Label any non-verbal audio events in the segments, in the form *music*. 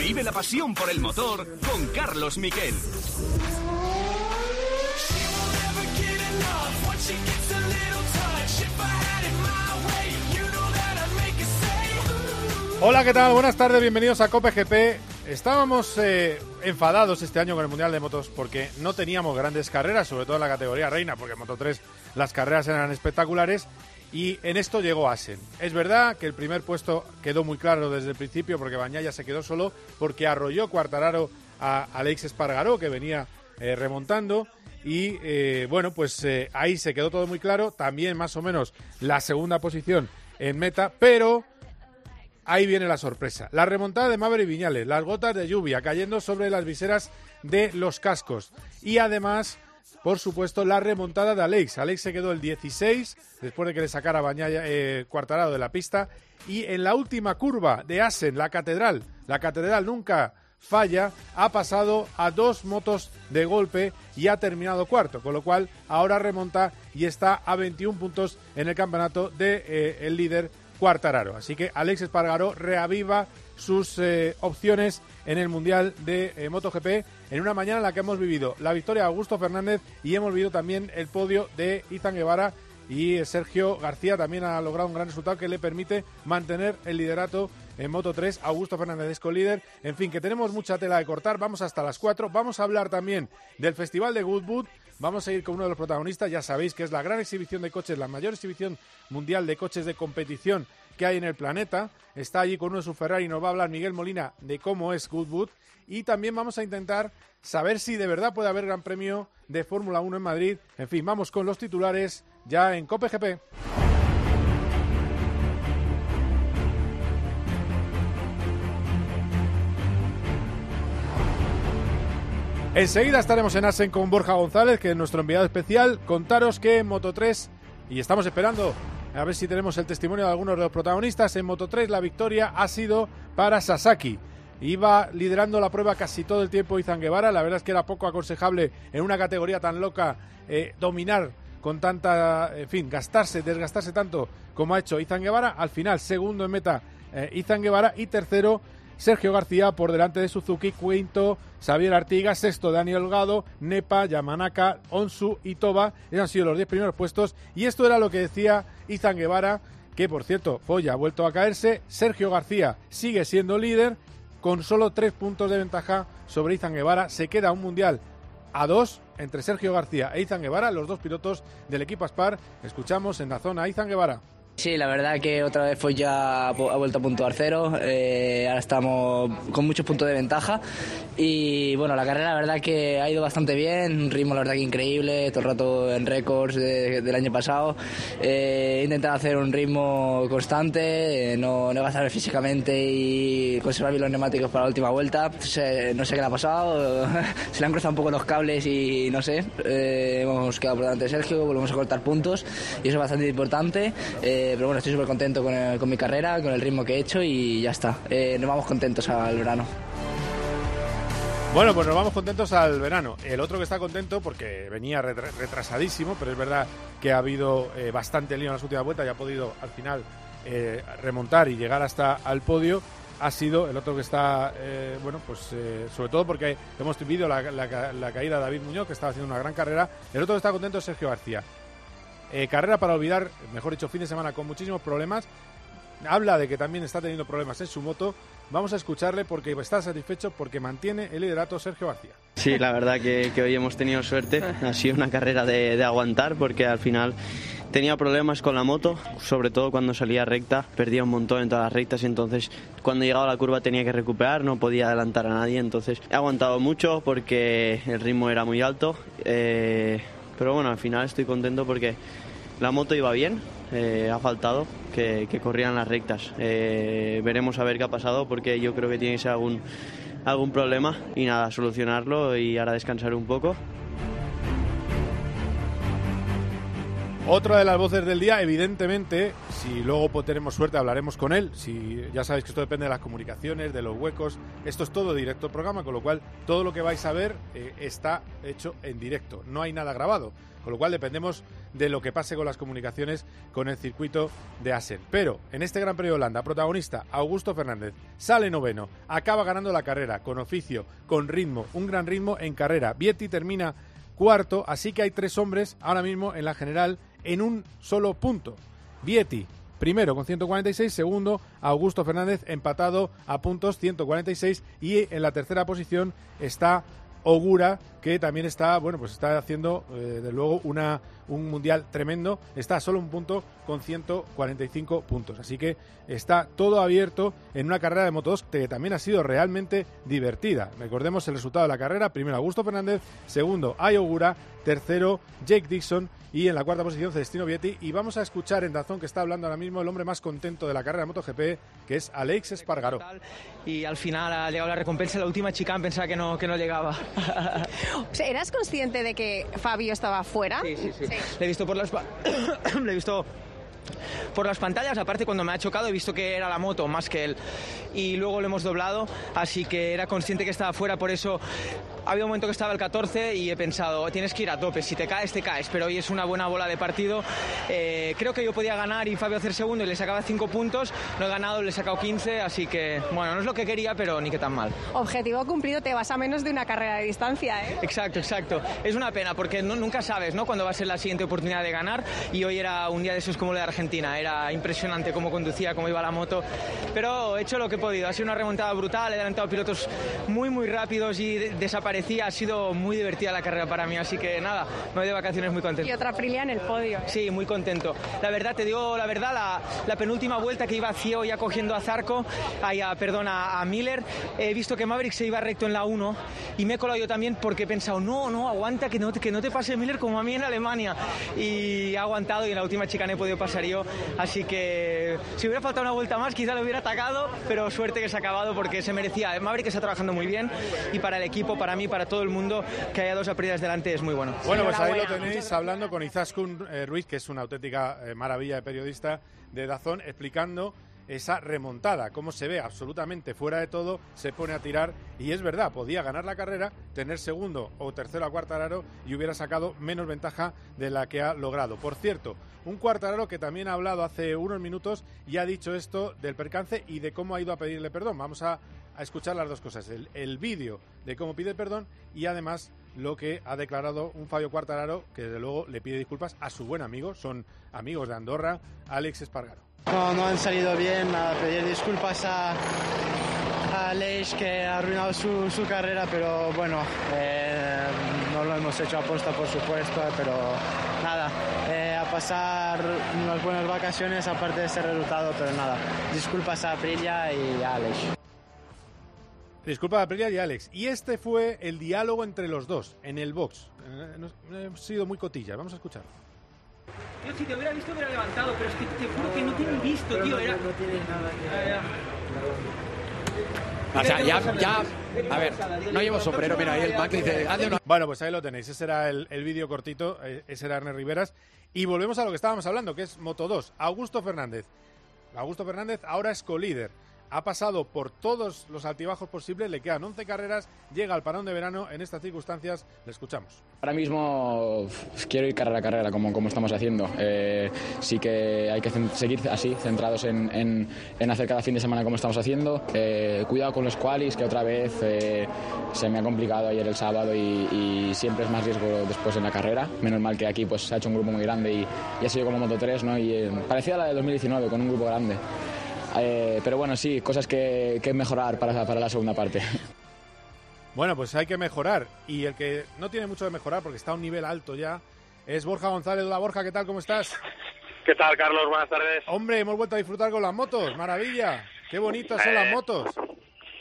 Vive la pasión por el motor con Carlos Miquel. Hola, ¿qué tal? Buenas tardes, bienvenidos a Cope GP. Estábamos eh, enfadados este año con el Mundial de Motos porque no teníamos grandes carreras, sobre todo en la categoría reina, porque en Moto 3 las carreras eran espectaculares. Y en esto llegó Asen. Es verdad que el primer puesto quedó muy claro desde el principio porque Bañaya se quedó solo porque arrolló Cuartararo a Alex Espargaró que venía eh, remontando y eh, bueno pues ahí se quedó todo muy claro también más o menos la segunda posición en meta pero ahí viene la sorpresa. La remontada de Maverick Viñales, las gotas de lluvia cayendo sobre las viseras de los cascos. Y además, por supuesto, la remontada de Alex. Alex se quedó el 16 después de que le sacara Bañaya, eh, Cuartarado de la pista. Y en la última curva de Asen, la catedral, la catedral nunca falla, ha pasado a dos motos de golpe y ha terminado cuarto, con lo cual ahora remonta y está a 21 puntos en el campeonato de eh, el líder Cuartararo. Así que Alex Espargaró reaviva sus eh, opciones en el Mundial de MotoGP en una mañana en la que hemos vivido la victoria de Augusto Fernández y hemos vivido también el podio de Izan Guevara y Sergio García también ha logrado un gran resultado que le permite mantener el liderato en Moto 3. Augusto Fernández es líder. En fin, que tenemos mucha tela de cortar. Vamos hasta las 4. Vamos a hablar también del Festival de Goodwood. Vamos a ir con uno de los protagonistas, ya sabéis que es la gran exhibición de coches, la mayor exhibición mundial de coches de competición que hay en el planeta. Está allí con uno de sus Ferrari y nos va a hablar Miguel Molina de cómo es Goodwood. Y también vamos a intentar saber si de verdad puede haber Gran Premio de Fórmula 1 en Madrid. En fin, vamos con los titulares ya en Cope Enseguida estaremos en Asen con Borja González, que es nuestro enviado especial. Contaros que en Moto 3, y estamos esperando a ver si tenemos el testimonio de algunos de los protagonistas, en Moto 3 la victoria ha sido para Sasaki. Iba liderando la prueba casi todo el tiempo Izan Guevara. La verdad es que era poco aconsejable en una categoría tan loca eh, dominar con tanta, en fin, gastarse, desgastarse tanto como ha hecho Izan Guevara. Al final, segundo en meta eh, Izan Guevara y tercero Sergio García por delante de Suzuki, quinto Xavier Artigas, sexto Daniel Holgado, Nepa, Yamanaka, Onsu y Toba. Esos han sido los diez primeros puestos y esto era lo que decía Izan Guevara, que por cierto, Foya ha vuelto a caerse. Sergio García sigue siendo líder con solo tres puntos de ventaja sobre Izan Guevara. Se queda un mundial a dos entre Sergio García e Izan Guevara, los dos pilotos del equipo Aspar. Escuchamos en la zona a Izan Guevara. Sí, la verdad que otra vez fue ya ha vuelto a puntuar cero. Eh, ahora estamos con muchos puntos de ventaja. Y bueno, la carrera la verdad que ha ido bastante bien. Un ritmo la verdad que increíble. Todo el rato en récords del año pasado. Eh, he intentado hacer un ritmo constante, eh, no, no gastar físicamente y conservar bien los neumáticos para la última vuelta. no sé qué le ha pasado. *laughs* Se le han cruzado un poco los cables y no sé. hemos quedado por delante de Sergio, volvemos a cortar puntos y eso es bastante importante. Eh, pero bueno, estoy súper contento con, mi carrera, con el ritmo que he hecho y ya está. Eh, nos vamos contentos al verano. Bueno, pues nos vamos contentos al verano. El otro que está contento, porque venía retrasadísimo, pero es verdad que ha habido eh, bastante lío en las últimas vueltas y ha podido al final remontar y llegar hasta al podio, ha sido el otro que está, bueno, pues sobre todo porque hemos vivido la, la, caída de David Muñoz, que estaba haciendo una gran carrera. El otro que está contento es Sergio García. Eh, carrera para olvidar, mejor dicho, fin de semana con muchísimos problemas. Habla de que también está teniendo problemas en su moto. Vamos a escucharle porque está satisfecho porque mantiene el liderato Sergio García. Sí, la verdad que, hoy hemos tenido suerte. Ha sido una carrera de, aguantar porque al final tenía problemas con la moto, sobre todo cuando salía recta, perdía un montón en todas las rectas y entonces cuando llegaba a la curva tenía que recuperar, no podía adelantar a nadie, entonces he aguantado mucho porque el ritmo era muy alto, eh, pero bueno, al final estoy contento porque la moto iba bien, eh, ha faltado que, corrieran las rectas. Eh, veremos a ver qué ha pasado porque yo creo que tiene que algún, algún problema y nada, solucionarlo y ahora descansar un poco. Otra de las voces del día, evidentemente, si luego tenemos suerte hablaremos con él, si ya sabéis que esto depende de las comunicaciones, de los huecos, Esto es todo directo programa, con lo cual todo lo que vais a ver eh, está hecho en directo. No hay nada grabado, con lo cual dependemos de lo que pase con las comunicaciones con el circuito de Asen. Pero en este Gran Premio de Holanda, protagonista Augusto Fernández sale noveno, acaba ganando la carrera con oficio, con ritmo, un gran ritmo en carrera. Vietti termina cuarto, así que hay tres hombres ahora mismo en la general en un solo punto. Vietti, primero con 146, segundo Augusto Fernández empatado a puntos 146 y en la tercera posición está Ogura, que también está, bueno, pues está haciendo, eh, de luego, una, un mundial tremendo. Está a solo un punto con 145 puntos. Así que está todo abierto en una carrera de Moto 2 que también ha sido realmente divertida. Recordemos el resultado de la carrera. Primero Augusto Fernández, segundo Ayogura, tercero Jake Dixon y en la cuarta posición Celestino Vietti. Y vamos a escuchar en Dazón que está hablando ahora mismo el hombre más contento de la carrera de MotoGP, que es Alex Espargaró. Y al final ha llegado la recompensa. La última chicane pensaba que no, que no llegaba. *laughs* ¿Eras consciente de que Fabio estaba fuera? Sí, sí, sí. Le he visto por las... *coughs* Le he visto por las pantallas, aparte cuando me ha chocado he visto que era la moto más que él y luego lo hemos doblado, así que era consciente que estaba fuera, por eso había un momento que estaba el 14 y he pensado, tienes que ir a tope, si te caes, te caes, pero hoy es una buena bola de partido. Eh, creo que yo podía ganar y Fabio hacer segundo y le sacaba 5 puntos, no he ganado, le he sacado 15, así que bueno, no es lo que quería, pero ni que tan mal. Objetivo cumplido, te vas a menos de una carrera de distancia, ¿eh? Exacto, exacto. Es una pena porque no, nunca sabes, ¿no? Cuándo va a ser la siguiente oportunidad de ganar y hoy era un día de esos como lo de Argentina, era impresionante cómo conducía, cómo iba la moto, pero he hecho lo que he podido, ha sido una remontada brutal, he adelantado pilotos muy muy rápidos y desaparecía, ha sido muy divertida la carrera para mí, así que nada, me voy de vacaciones muy contento. Y otra Aprilia en el podio. Sí, muy contento. La verdad, te digo la verdad, la, penúltima vuelta que iba ciego ya cogiendo a Zarco, ay, a, perdón, a, Miller, he visto que Maverick se iba recto en la 1 y me he colado yo también porque he pensado, no, no, aguanta, que no, que no te pase Miller como a mí en Alemania. Y ha aguantado y en la última chica no he podido pasar así que si hubiera faltado una vuelta más quizá lo hubiera atacado, pero suerte que se ha acabado porque se merecía. Maverick está trabajando muy bien y para el equipo, para mí, para todo el mundo, que haya dos Aprilias delante es muy bueno. Bueno, pues ahí lo tenéis hablando con Izaskun eh, Ruiz, que es una auténtica eh, maravilla de periodista de Dazón, explicando esa remontada, cómo se ve absolutamente fuera de todo, se pone a tirar y es verdad, podía ganar la carrera, tener segundo o tercero a Cuartararo y hubiera sacado menos ventaja de la que ha logrado. Por cierto, un Cuartararo que también ha hablado hace unos minutos y ha dicho esto del percance y de cómo ha ido a pedirle perdón. Vamos a, escuchar las dos cosas, el, el vídeo de cómo pide perdón y además lo que ha declarado un Fabio Cuartararo que desde luego le pide disculpas a su buen amigo, son amigos de Andorra, Alex Espargaro. No, no han salido bien, a pedir disculpas a, a Leish que ha arruinado su, su carrera, pero bueno, eh, no lo hemos hecho a posta por supuesto, pero nada, eh, a pasar unas buenas vacaciones aparte de ese resultado, pero nada, disculpas a Aprilia y a Leish. Disculpa Aprilia y Alex. Y este fue el diálogo entre los dos en el box. Eh, sido muy cotillas, vamos a escuchar. Tío, si te hubiera visto, hubiera levantado, pero es que te juro que no tiene visto, tío. Era... No tiene nada O sea, ya, ya, a ver, no llevo sombrero, mira, ahí el Mac dice, Bueno, pues ahí lo tenéis, ese era el, el vídeo cortito, eh, ese era Ernest Riveras. Y volvemos a lo que estábamos hablando, que es Moto 2. Augusto Fernández. Augusto Fernández ahora es co-líder ha pasado por todos los altibajos posibles, le quedan 11 carreras, llega al parón de verano, en estas circunstancias le escuchamos. Ahora mismo quiero ir carrera a carrera como, como estamos haciendo. Eh, sí que hay que seguir así, centrados en, en, hacer cada fin de semana como estamos haciendo. Eh, cuidado con los qualis, que otra vez eh, se me ha complicado ayer el sábado y, siempre es más riesgo después en la carrera. Menos mal que aquí pues, se ha hecho un grupo muy grande y, y ha sido como Moto 3, ¿no? y parecía la de 2019 con un grupo grande. Eh, pero bueno, sí, cosas que, que mejorar para, para la segunda parte. Bueno, pues hay que mejorar. Y el que no tiene mucho de mejorar porque está a un nivel alto ya es Borja González. Hola Borja, ¿qué tal? ¿Cómo estás? ¿Qué tal, Carlos? Buenas tardes. Hombre, hemos vuelto a disfrutar con las motos. Maravilla. Qué bonitas son las Eh, motos.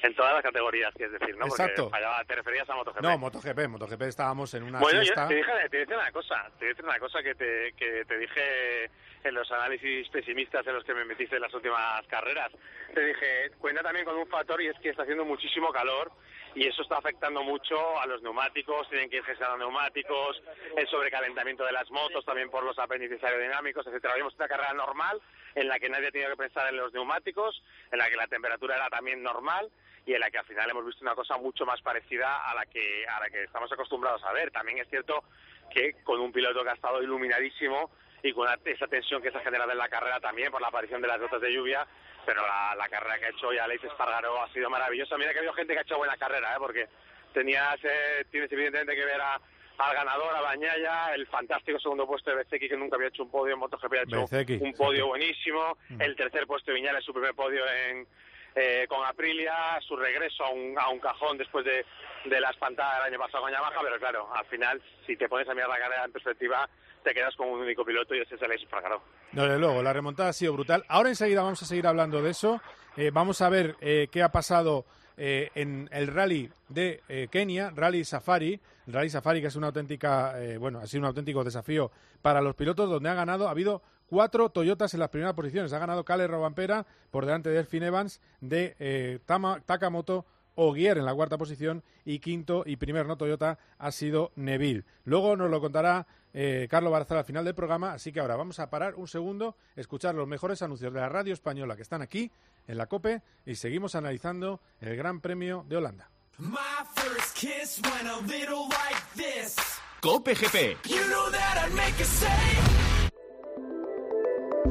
En todas las categorías, quieres decir, ¿no? Exacto. Porque fallaba- te referías a MotoGP. No, MotoGP. MotoGP estábamos en una bueno, fiesta. yo te dije, te dije una cosa, te dije una cosa que te, que te dije en los análisis pesimistas en los que me metiste en las últimas carreras. Te dije, cuenta también con un factor y es que está haciendo muchísimo calor y eso está afectando mucho a los neumáticos, tienen que ir gestionando neumáticos, el sobrecalentamiento de las motos, también por los apéndices aerodinámicos, etcétera. Habíamos una carrera normal en la que nadie ha tenido que pensar en los neumáticos, en la que la temperatura era también normal y en la que al final hemos visto una cosa mucho más parecida a la que a la que estamos acostumbrados a ver. También es cierto que con un piloto que ha estado iluminadísimo y con esa tensión que se ha generado en la carrera también por la aparición de las gotas de lluvia, pero la, carrera que ha hecho hoy Alex Espargaro ha sido maravillosa. Mira que ha habido gente que ha hecho buena carrera, ¿eh? porque tenías, eh, tienes evidentemente que ver a, al ganador, a Bañaya, el fantástico segundo puesto de Bezeki, que nunca había hecho un podio en MotoGP, ha hecho un podio buenísimo, mm. el tercer puesto de Viñales, su primer podio en, eh, con Aprilia, su regreso a un, a un cajón después de, de la espantada del año pasado con Yamaha, pero claro, al final, si te pones a mirar la carrera en perspectiva, te quedas con un único piloto y ese es el Alex No, desde luego, la remontada ha sido brutal. Ahora enseguida vamos a seguir hablando de eso. Eh, vamos a ver eh, qué ha pasado eh, en el rally de Kenia, Rally Safari. Rally Safari que es una auténtica, bueno, ha sido un auténtico desafío para los pilotos donde ha ganado, ha habido cuatro Toyotas en las primeras posiciones. Ha ganado Kale Robampera por delante de Elfin Evans, de eh, Takamoto Ogier en la cuarta posición y quinto y primer no Toyota ha sido Neville. Luego nos lo contará eh, Carlos Barzal al final del programa, así que ahora vamos a parar un segundo, escuchar los mejores anuncios de la radio española que están aquí en la COPE y seguimos analizando el Gran Premio de Holanda. COPE GP.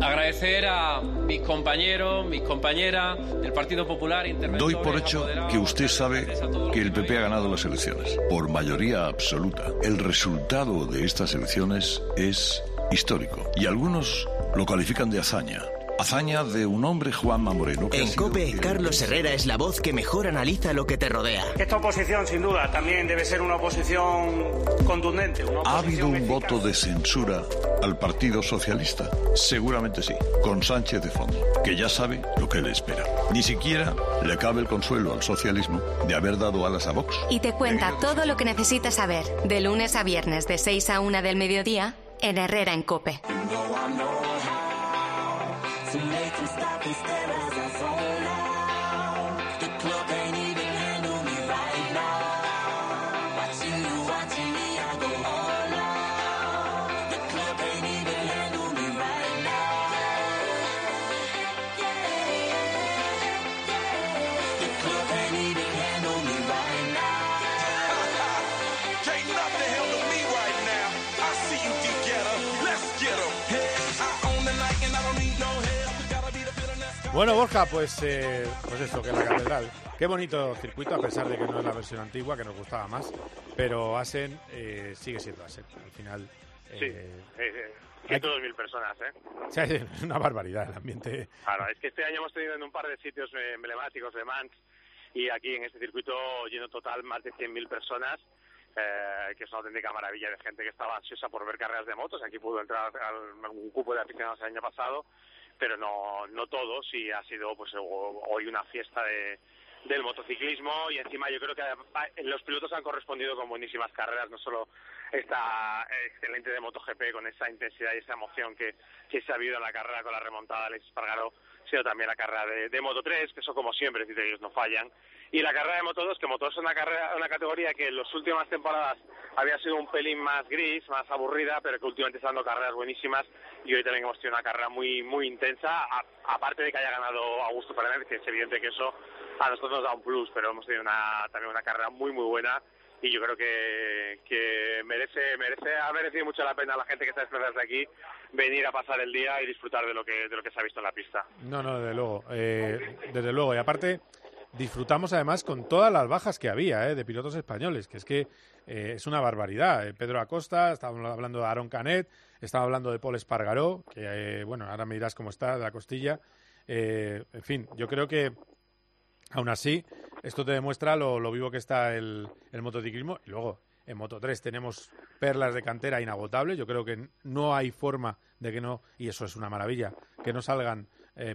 Agradecer a mis compañeros, mis compañeras del Partido Popular. Doy por hecho que usted sabe que el PP ha ganado las elecciones, por mayoría absoluta. El resultado de estas elecciones es histórico y algunos lo califican de hazaña. Hazaña de un hombre, Juanma Moreno. En COPE, Carlos Herrera es la voz que mejor analiza lo que te rodea. Esta oposición, sin duda, también debe ser una oposición contundente. ¿Ha habido un voto de censura al Partido Socialista? Seguramente sí, con Sánchez de fondo, que ya sabe lo que le espera. Ni siquiera le cabe el consuelo al socialismo de haber dado alas a Vox. Y te cuenta todo lo que necesitas saber, de lunes a viernes, de 6 a 1 del mediodía, en Herrera en COPE. To make them stop and stare as Bueno, Borja, pues, eh, pues eso, que la catedral. Qué bonito circuito, a pesar de que no es la versión antigua, que nos gustaba más. Pero Asen eh, sigue siendo Asen. Al final. Sí, eh, eh, 102.000 personas, ¿eh? *laughs* Sí, es una barbaridad el ambiente. Claro, es que este año hemos tenido en un par de sitios emblemáticos de Mans y aquí en este circuito lleno total más de 100.000 personas. Eh, que es una auténtica maravilla de gente que estaba ansiosa por ver carreras de motos. Aquí pudo entrar algún cupo de aficionados el año pasado pero no, no todos y ha sido pues hoy una fiesta de, del motociclismo y encima yo creo que los pilotos han correspondido con buenísimas carreras, no solo esta excelente de MotoGP con esa intensidad y esa emoción que, que se ha habido en la carrera con la remontada de Alex Espargaro, sino también la carrera de, de Moto3, que eso como siempre, si ellos no fallan, y la carrera de Moto2, que Moto2 es una, carrera, una categoría que en las últimas temporadas había sido un pelín más gris, más aburrida, pero que últimamente está dando carreras buenísimas y hoy también hemos tenido una carrera muy muy intensa, aparte de que haya ganado Augusto Fernández, que es evidente que eso a nosotros nos da un plus, pero hemos tenido una, también una carrera muy muy buena y yo creo que, que merece merece ha merecido mucho la pena la gente que está desplazada de aquí venir a pasar el día y disfrutar de lo que de lo que se ha visto en la pista. No, no, desde luego, eh, desde luego y aparte disfrutamos además con todas las bajas que había eh, de pilotos españoles, que es que eh, es una barbaridad. Eh, Pedro Acosta, estábamos hablando de Aaron Canet, estaba hablando de Paul Espargaró, que bueno, ahora me dirás cómo está, de la costilla. en fin, yo creo que aún así esto te demuestra lo, vivo que está el, motociclismo. Y luego, en Moto 3 tenemos perlas de cantera inagotables. Yo creo que no hay forma de que no, y eso es una maravilla, que no salgan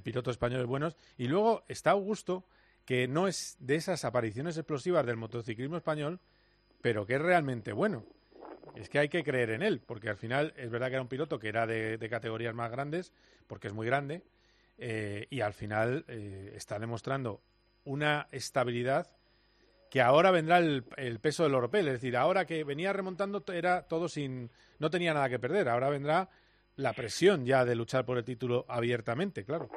pilotos españoles buenos. Y luego está Augusto, que no es de esas apariciones explosivas del motociclismo español, pero que es realmente bueno. Es que hay que creer en él, porque al final es verdad que era un piloto que era de, categorías más grandes, porque es muy grande, eh, y al final eh, está demostrando una estabilidad que ahora vendrá el, peso del europeo. Es decir, ahora que venía remontando era todo sin. no tenía nada que perder. Ahora vendrá la presión ya de luchar por el título abiertamente, claro.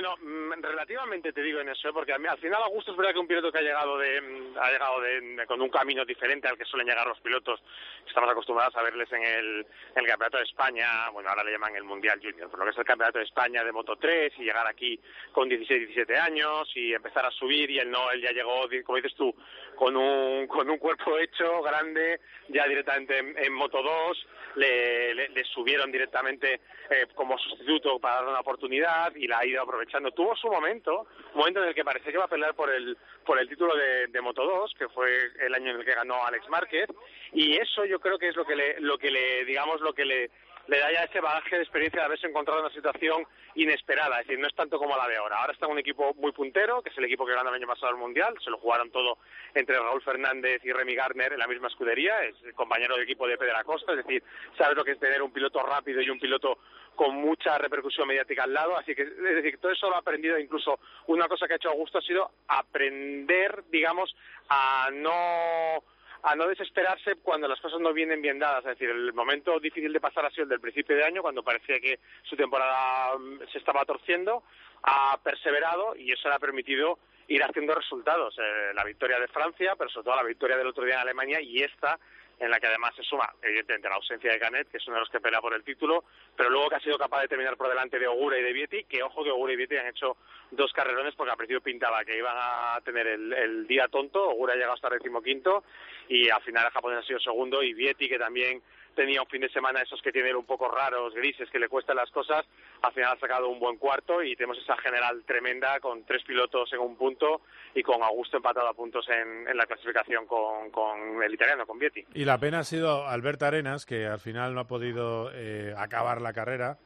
Bueno, mm, relativamente te digo en eso, ¿eh? porque a al final Augusto es verdad que un piloto que ha llegado de mm, ha llegado de, con un camino diferente al que suelen llegar los pilotos estamos acostumbrados a verles en el, campeonato de España, bueno ahora le llaman el Mundial Junior, pero lo que es el campeonato de España de Moto 3 y llegar aquí con 16, 17 años y empezar a subir y él no, él ya llegó, como dices tú, con un con un cuerpo hecho grande, ya directamente en, Moto 2 le, le- subieron directamente eh, como sustituto para darle una oportunidad y la ha ido aprovechando. Tuvo su momento, momento en el que parecía que iba a pelear por el por el título de, de Moto 2, que fue el año en el que ganó Alex Márquez, y eso yo creo que es lo que le, lo que le digamos, lo que le le da ya ese bagaje de experiencia de haberse encontrado en una situación inesperada, es decir, no es tanto como la de ahora. Ahora está un equipo muy puntero, que es el equipo que ganó el año pasado el Mundial, se lo jugaron todo entre Raúl Fernández y Remy Gardner en la misma escudería, es el compañero de equipo de Pedro Acosta, es decir, sabes lo que es tener un piloto rápido y un piloto con mucha repercusión mediática al lado, así que es decir, todo eso lo ha aprendido, incluso una cosa que ha hecho Augusto ha sido aprender, digamos, a no a no desesperarse cuando las cosas no vienen bien dadas. Es decir, el momento difícil de pasar ha sido el del principio de año, cuando parecía que su temporada mm, se estaba torciendo. Ha perseverado y eso le ha permitido ir haciendo resultados. Eh, la victoria de Francia, pero sobre todo la victoria del otro día en Alemania y esta en la que además se suma, evidentemente, la ausencia de Canet, que es uno de los que pelea por el título, pero luego que ha sido capaz de terminar por delante de Ogura y de Vietti, que ojo que Ogura y Vietti han hecho dos carrerones porque al principio pintaba que iban a tener el, el día tonto, Ogura ha llegado hasta el decimoquinto y al final el japonés ha sido segundo y Vietti, que también tenía un fin de semana esos que tienen un poco raros, grises, que le cuestan las cosas, al final ha sacado un buen cuarto y tenemos esa general tremenda con tres pilotos en un punto y con Augusto empatado a puntos en, en la clasificación con, con el italiano, con Vietti. Y la pena ha sido Alberto Arenas, que al final no ha podido eh, acabar la carrera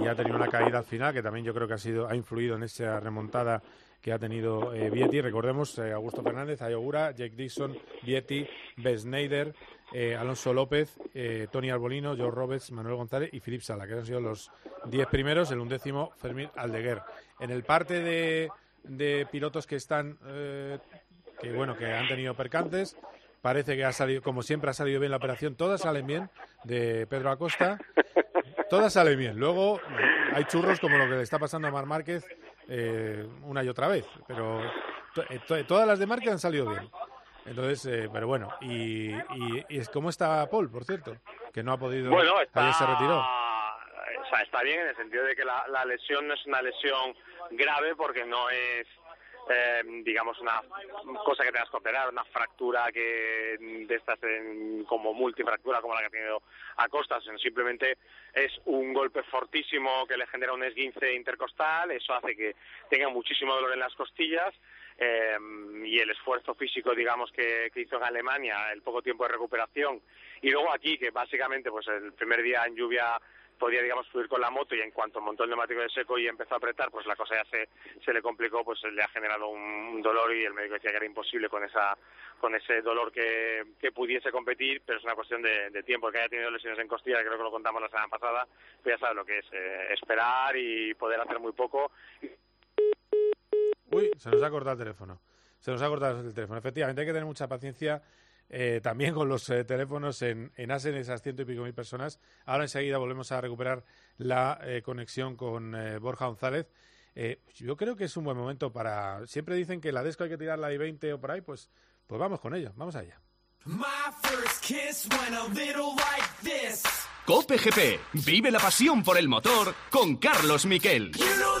y ha tenido una caída al final, que también yo creo que ha sido ha influido en esa remontada que ha tenido eh, Vietti. Recordemos eh, Augusto Fernández, Ayogura, Jake Dixon, Vietti, Bess Schneider, eh, Alonso López, eh, Tony Arbolino, Joe Roberts, Manuel González y Philip Sala, que han sido los diez primeros, el undécimo Fermín Aldeguer. En el parte de, de pilotos que están, eh, que bueno, que han tenido percantes, parece que ha salido, como siempre ha salido bien la operación, todas salen bien, de Pedro Acosta, todas salen bien. Luego hay churros como lo que le está pasando a Mar Márquez eh, una y otra vez, pero eh, to- todas las de Márquez han salido bien. Entonces, eh, pero bueno, y, y, y es como está Paul, por cierto, que no ha podido, Bueno, está, ayer se retiró. o sea, está bien en el sentido de que la, la lesión no es una lesión grave porque no es, eh, digamos, una cosa que tengas que operar, una fractura que de estas en- como multifractura como la que ha tenido Acosta, sino simplemente es un golpe fortísimo que le genera un esguince intercostal, eso hace que tenga muchísimo dolor en las costillas eh, y el esfuerzo físico, digamos, que, que hizo en Alemania, el poco tiempo de recuperación, y luego aquí, que básicamente, pues el primer día en lluvia podía, digamos, fluir con la moto y en cuanto montó el neumático de seco y empezó a apretar, pues la cosa ya se, se le complicó, pues le ha generado un, dolor y el médico decía que era imposible con esa con ese dolor que, que pudiese competir, pero es una cuestión de, de tiempo, que haya tenido lesiones en costilla, creo que lo contamos la semana pasada, pues ya sabes lo que es, eh, esperar y poder hacer muy poco Uy, se nos ha cortado el teléfono. Se nos ha cortado el teléfono. Efectivamente, hay que tener mucha paciencia eh, también con los eh, teléfonos en, en Asen, esas ciento y pico mil personas. Ahora enseguida volvemos a recuperar la eh, conexión con eh, Borja González. Eh, yo creo que es un buen momento para... Siempre dicen que la Desco hay que tirarla de 20 o por ahí, pues, pues vamos con ello, vamos allá. My first kiss went a little like this. Cope GP. Vive la pasión por el motor con Carlos Miquel. You know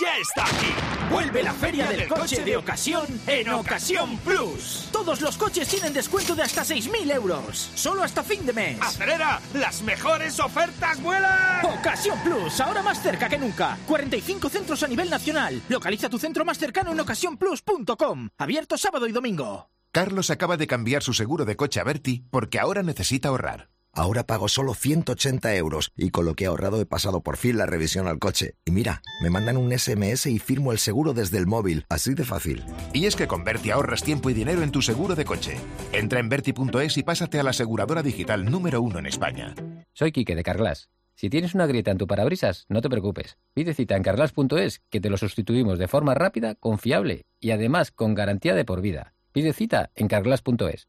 Ya está aquí. Vuelve la feria del coche de ocasión en Ocasión Plus. Todos los coches tienen descuento de hasta 6.000 euros. Solo hasta fin de mes. ¡Acelera! ¡Las mejores ofertas vuelan! Ocasión Plus, ahora más cerca que nunca. 45 centros a nivel nacional. Localiza tu centro más cercano en ocasiónplus.com. Abierto sábado y domingo. Carlos acaba de cambiar su seguro de coche a Berti porque ahora necesita ahorrar. Ahora pago solo 180 euros y con lo que he ahorrado he pasado por fin la revisión al coche. Y mira, me mandan un SMS y firmo el seguro desde el móvil, así de fácil. Y es que con Berti ahorras tiempo y dinero en tu seguro de coche. Entra en Berti.es y pásate a la aseguradora digital número uno en España. Soy Quique de Carglass. Si tienes una grieta en tu parabrisas, no te preocupes. Pide cita en carglass.es que te lo sustituimos de forma rápida, confiable y además con garantía de por vida. Pide cita en carglass.es.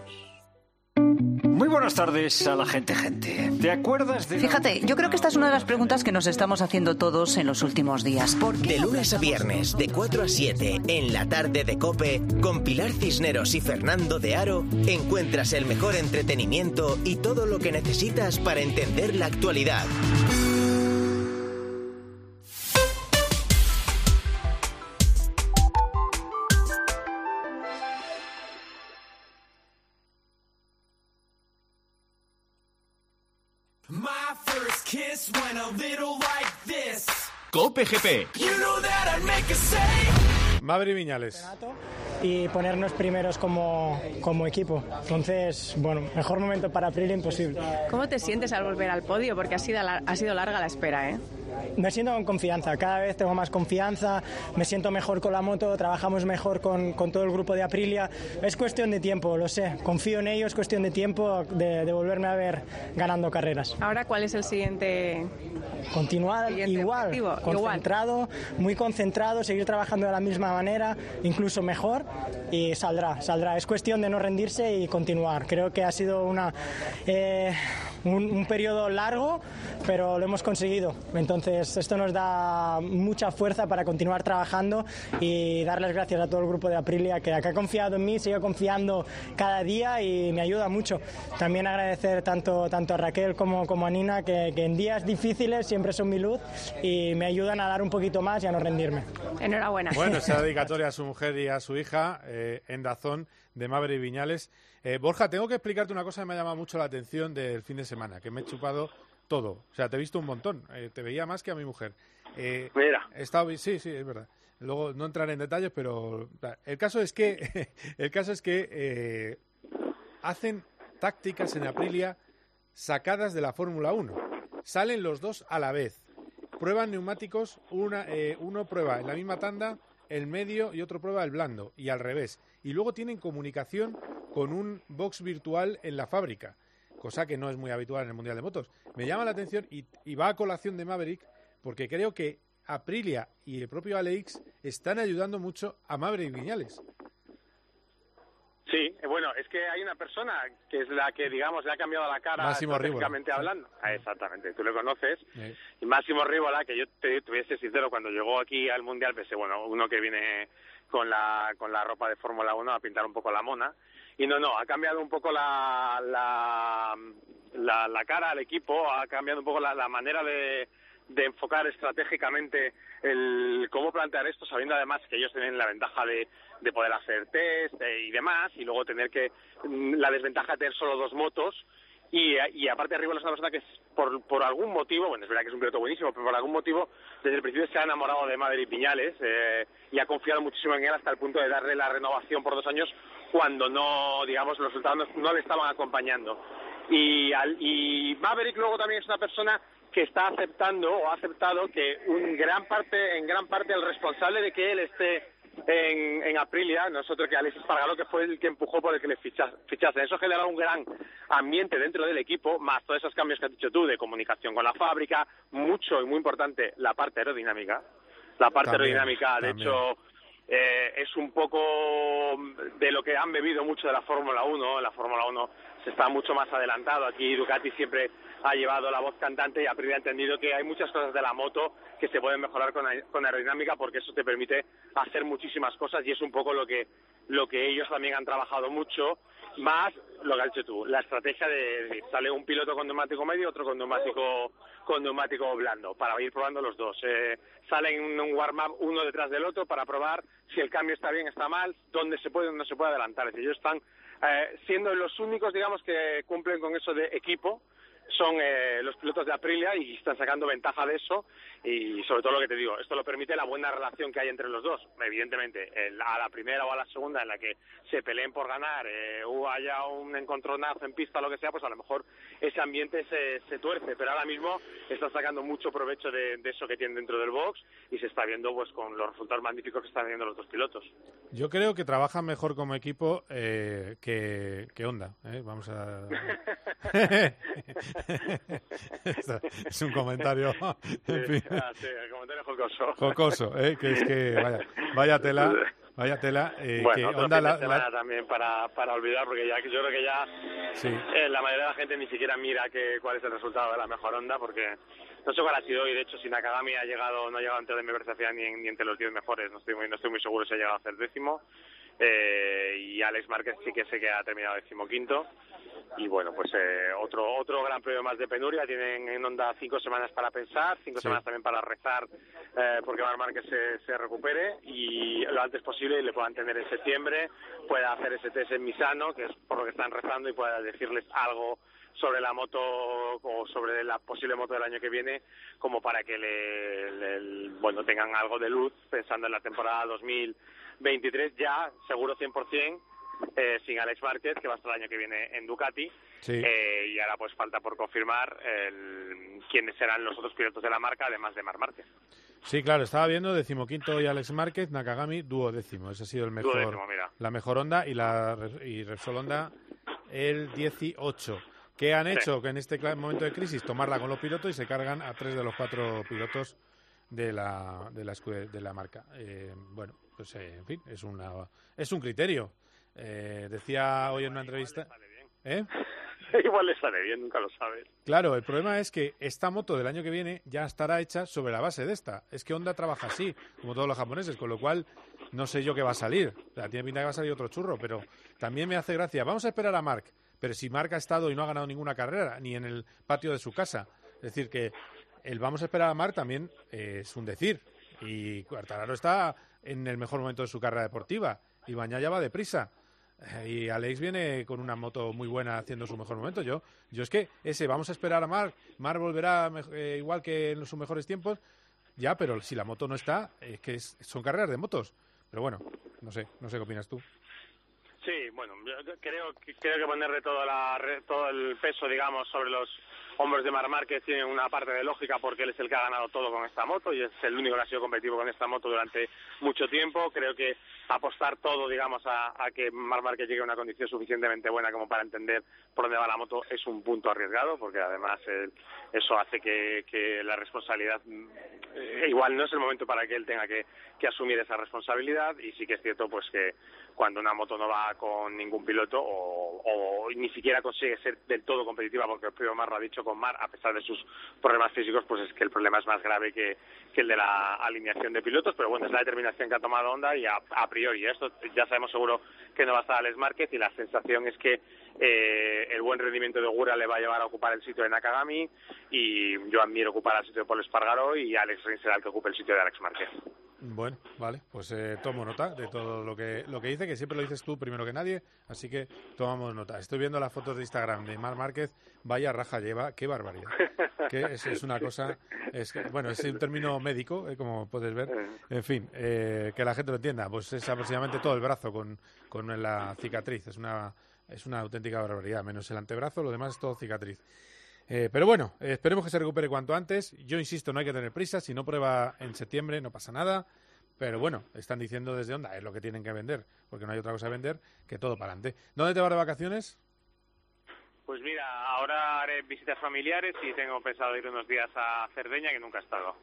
Muy buenas tardes a la gente, gente. ¿Te acuerdas de... Fíjate, yo creo que esta es una de las preguntas que nos estamos haciendo todos en los últimos días. ¿Por qué De lunes a viernes, de 4 a 7, en la tarde de Cope, con Pilar Cisneros y Fernando de Aro, encuentras el mejor entretenimiento y todo lo que necesitas para entender la actualidad. Went a little like this. Cope GP. You know that I'd make a save. Maverick Viñales. Y ponernos primeros como, como equipo. Entonces, bueno, mejor momento para Aprilia imposible. ¿Cómo te sientes al volver al podio? Porque ha sido, ha sido larga la espera, ¿eh? Me siento con confianza, cada vez tengo más confianza, me siento mejor con la moto, trabajamos mejor con, con todo el grupo de Aprilia. Es cuestión de tiempo, lo sé, confío en ellos, es cuestión de tiempo de, de volverme a ver ganando carreras. Ahora, ¿cuál es el siguiente? Continuar Siguiente igual, objetivo, igual. concentrado, muy concentrado, seguir trabajando de la misma manera, incluso mejor, y saldrá, saldrá. Es cuestión de no rendirse y continuar. Creo que ha sido una, eh, un, un periodo largo, pero lo hemos conseguido. Entonces, esto nos da mucha fuerza para continuar trabajando y darles gracias a todo el grupo de Aprilia que, que ha confiado en mí, sigue confiando cada día y me ayuda mucho. También agradecer tanto, tanto a Raquel como, como a Nina, que, que en días difíciles siempre son mi luz y me ayudan a dar un poquito más y a no rendirme. Enhorabuena. Bueno, esa dedicatoria a su mujer y a su hija eh, en Dazón de Maverick Viñales. Eh, Borja, tengo que explicarte una cosa que me ha llamado mucho la atención del fin de semana, que me he chupado todo. O sea, te he visto un montón. Eh, te veía más que a mi mujer. Mira. he estado, sí, sí, es verdad. Luego no entraré en detalles, pero el caso es que *laughs* el caso es que hacen tácticas en Aprilia sacadas de la Fórmula 1. Salen los dos a la vez. Prueban neumáticos, una, uno prueba en la misma tanda el medio y otro prueba el blando, y al revés. Y luego tienen comunicación con un box virtual en la fábrica, cosa que no es muy habitual en el Mundial de Motos. Me llama la atención y, y va a colación de Maverick, porque creo que Aprilia y el propio Alex están ayudando mucho a Maverick Viñales. Sí, eh, bueno, es que hay una persona que es la que, digamos, le ha cambiado la cara Máximo hablando. Ah, exactamente, tú lo conoces. Y Máximo Rívola, que yo te, te voy a ser sincero, cuando llegó aquí al Mundial pensé, bueno, uno que viene con la, con la ropa de Fórmula 1 a pintar un poco la mona. Y no, no, ha cambiado un poco la, la, la, la cara al equipo, ha cambiado un poco la, la manera de, de enfocar estratégicamente el cómo plantear esto, sabiendo además que ellos tienen la ventaja de, de poder hacer test eh, y demás, y luego tener que mm, la desventaja de tener solo dos motos. Y, y aparte Rivera es una persona que por, por algún motivo, bueno, es verdad que es un piloto buenísimo, pero por algún motivo desde el principio se ha enamorado de Madrid Piñales eh, y ha confiado muchísimo en él hasta el punto de darle la renovación por dos años cuando no, digamos, los resultados no, no le estaban acompañando. Y, al- y Maverick luego también es una persona que está aceptando o ha aceptado que un gran parte, en gran parte el responsable de que él esté en, en Aprilia, nosotros que Alexis Pargalo, que fue el que empujó por el que le fichas- fichasen. Eso genera un gran ambiente dentro del equipo, más todos esos cambios que has dicho tú de comunicación con la fábrica, mucho y muy importante la parte aerodinámica. La parte También, aerodinámica, de también. hecho, eh, es un poco de lo que han bebido mucho de la Fórmula 1. La Fórmula 1 se está mucho más adelantado. Aquí Ducati siempre ha llevado la voz cantante y ha entendido que hay muchas cosas de la moto que se pueden mejorar con, con aerodinámica porque eso te permite hacer muchísimas cosas y es un poco lo que lo que ellos también han trabajado mucho más lo que has dicho tú la estrategia de, sale un piloto con neumático medio otro con neumático con neumático blando para ir probando los dos. Eh, salen en un warm up uno detrás del otro para probar si el cambio está bien está mal dónde se puede dónde se puede adelantar. Ellos están eh, siendo los únicos digamos que cumplen con eso de equipo son eh, los pilotos de Aprilia y están sacando ventaja de eso y sobre todo lo que te digo, esto lo permite la buena relación que hay entre los dos. Evidentemente, el- a la primera o a la segunda en la que se peleen por ganar eh, o haya un encontronazo en pista o lo que sea, pues a lo mejor ese ambiente se, se tuerce, pero ahora mismo están sacando mucho provecho de, de eso que tienen dentro del box y se está viendo pues con los resultados magníficos que están teniendo los dos pilotos. Yo creo que trabajan mejor como equipo eh, que, que Honda. ¿eh? Vamos a. *laughs* *laughs* *laughs* es un comentario. en fin, Sí, ah, sí, el comentario jocoso. jocoso, ¿eh? que es que vaya, vaya tela, vaya tela. eh, bueno, que otro Honda fin de la- la- también para, para olvidar, porque ya yo creo que ya sí. eh, la mayoría de la gente ni siquiera mira que, cuál es el resultado de la mejor onda, porque no sé cuál ha sido y de hecho si Nakagami ha llegado, no ha llegado entre de mi ni, ni entre los 10 mejores, no estoy muy, no estoy muy seguro si ha llegado a ser décimo. Eh, y Alex Márquez sí que sé que ha terminado decimoquinto. Y bueno, pues eh, otro otro gran premio más de penuria. Tienen en onda cinco semanas para pensar, cinco Sí. semanas también para rezar eh, porque Mar Márquez se, se recupere y lo antes posible y le puedan tener en septiembre, pueda hacer ese test en Misano, que es por lo que están rezando, y pueda decirles algo sobre la moto o sobre la posible moto del año que viene como para que le, le- bueno tengan algo de luz pensando en la temporada 2023 ya seguro 100% eh, sin Alex Márquez que va a estar el año que viene en Ducati Sí. Eh, y ahora pues falta por confirmar el- quiénes serán los otros pilotos de la marca además de Mar Márquez Sí, claro, estaba viendo decimoquinto y Alex Márquez, Nakagami duodécimo. Ese ha sido el mejor, Duodécimo, mira. la mejor onda y la y Repsol Honda el 18. ¿Qué han Sí. hecho que en este momento de crisis? Tomarla con los pilotos y se cargan a tres de los cuatro pilotos de la de la, de la marca. Eh, bueno, pues eh, en fin, es una es un criterio. Eh, decía hoy en una entrevista. ¿Eh? *laughs* igual le sale bien nunca lo sabes Claro, el problema es que esta moto del año que viene ya estará hecha sobre la base de esta. Es que Honda trabaja así, como todos los japoneses, con lo cual no sé yo qué va a salir. O sea, tiene pinta que va a salir otro churro, pero también me hace gracia. Vamos a esperar a Mark, pero si Mark ha estado y no ha ganado ninguna carrera, ni en el patio de su casa. Es decir, que el vamos a esperar a Mark también eh, es un decir. Y Quartararo está en el mejor momento de su carrera deportiva. Y Bañaya va deprisa. Eh, Y Alex viene con una moto muy buena haciendo su mejor momento. Yo, yo es que ese, vamos a esperar a Mark. Mark volverá eh, igual que en sus mejores tiempos. Ya, pero si la moto no está, es que es- son carreras de motos. Pero bueno, no sé, no sé qué opinas tú. Sí, bueno, yo creo creo que ponerle todo la todo el peso, digamos, sobre los hombros de Mar Márquez tiene una parte de lógica porque él es el que ha ganado todo con esta moto y es el único que ha sido competitivo con esta moto durante mucho tiempo. Creo que apostar todo, digamos, a, que Mar Márquez llegue a una condición suficientemente buena como para entender por dónde va la moto es un punto arriesgado porque además eh, eso hace que, que la responsabilidad eh, igual no es el momento para que él tenga que, que asumir esa responsabilidad y sí que es cierto pues que cuando una moto no va con ningún piloto o, o ni siquiera consigue ser del todo competitiva porque el propio Mar lo ha dicho con Mar a pesar de sus problemas físicos pues es que el problema es más grave que, el de la alineación de pilotos pero bueno es la determinación que ha tomado Honda y a, esto ya sabemos seguro que no va a estar Alex Márquez y la sensación es que eh, el buen rendimiento de Gura le va a llevar a ocupar el sitio de Nakagami y yo admiro ocupar el sitio de Paul Espargaro y Alex Rins será el que ocupe el sitio de Alex Márquez. Bueno, vale, pues eh, tomo nota de todo lo que, lo que dice, que siempre lo dices tú primero que nadie, así que tomamos nota. Estoy viendo las fotos de Instagram de Mar Márquez, vaya raja lleva, qué barbaridad. Que es, es una cosa, es bueno, es un término médico, eh, como puedes ver. En fin, eh, que la gente lo entienda, pues es aproximadamente todo el brazo con, con la cicatriz, es una, es una auténtica barbaridad, menos el antebrazo, lo demás es todo cicatriz. Eh, pero bueno, esperemos que se recupere cuanto antes. Yo insisto, no hay que tener prisa. Si no prueba en septiembre, no pasa nada. Pero bueno, están diciendo desde Onda, es lo que tienen que vender, porque no hay otra cosa que vender que todo para adelante. ¿Dónde te vas de vacaciones? Pues mira, ahora haré visitas familiares y tengo pensado ir unos días a Cerdeña que nunca he estado.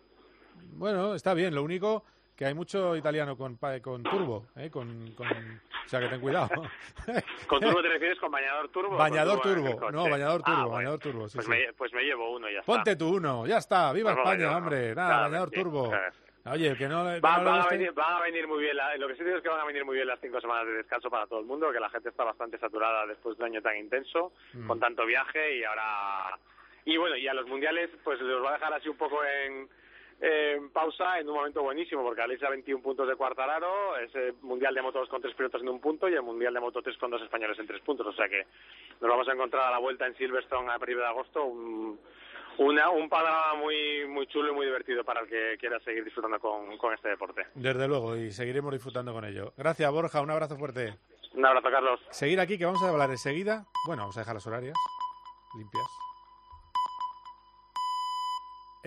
Bueno, está bien. Lo único que hay mucho italiano con, con turbo, ¿eh? con, con- o sea que ten cuidado. *laughs* ¿Con turbo te refieres con bañador turbo? Bañador turbo, coche? no, bañador Ah, turbo, bueno. bañador turbo. sí, Pues, sí. Me, pues me llevo uno ya Ponte tú uno, ya está. ¡Viva Pues España, hombre! Nada, bañador sí. turbo. Oye, que no, Va- van, a venir, van a venir muy bien, la- lo que sí digo es que van a venir muy bien las cinco semanas de descanso para todo el mundo, que la gente está bastante saturada después de un año tan intenso, Mm. con tanto viaje y ahora... Y bueno, y a los mundiales pues los va a dejar así un poco en, eh, pausa en un momento buenísimo, porque Alisa 21 puntos de Cuartararo, ese Mundial de Moto 2 con tres pilotos en un punto y el Mundial de Moto 3 con dos españoles en tres puntos. O sea que nos vamos a encontrar a la vuelta en Silverstone a partir de agosto un, una, un panorama muy, muy chulo y muy divertido para el que quiera seguir disfrutando con, con este deporte. Desde luego, y seguiremos disfrutando con ello. Gracias, Borja. Un abrazo fuerte. Un abrazo, Carlos. Seguir aquí, que vamos a hablar enseguida. Bueno, vamos a dejar las horarias limpias.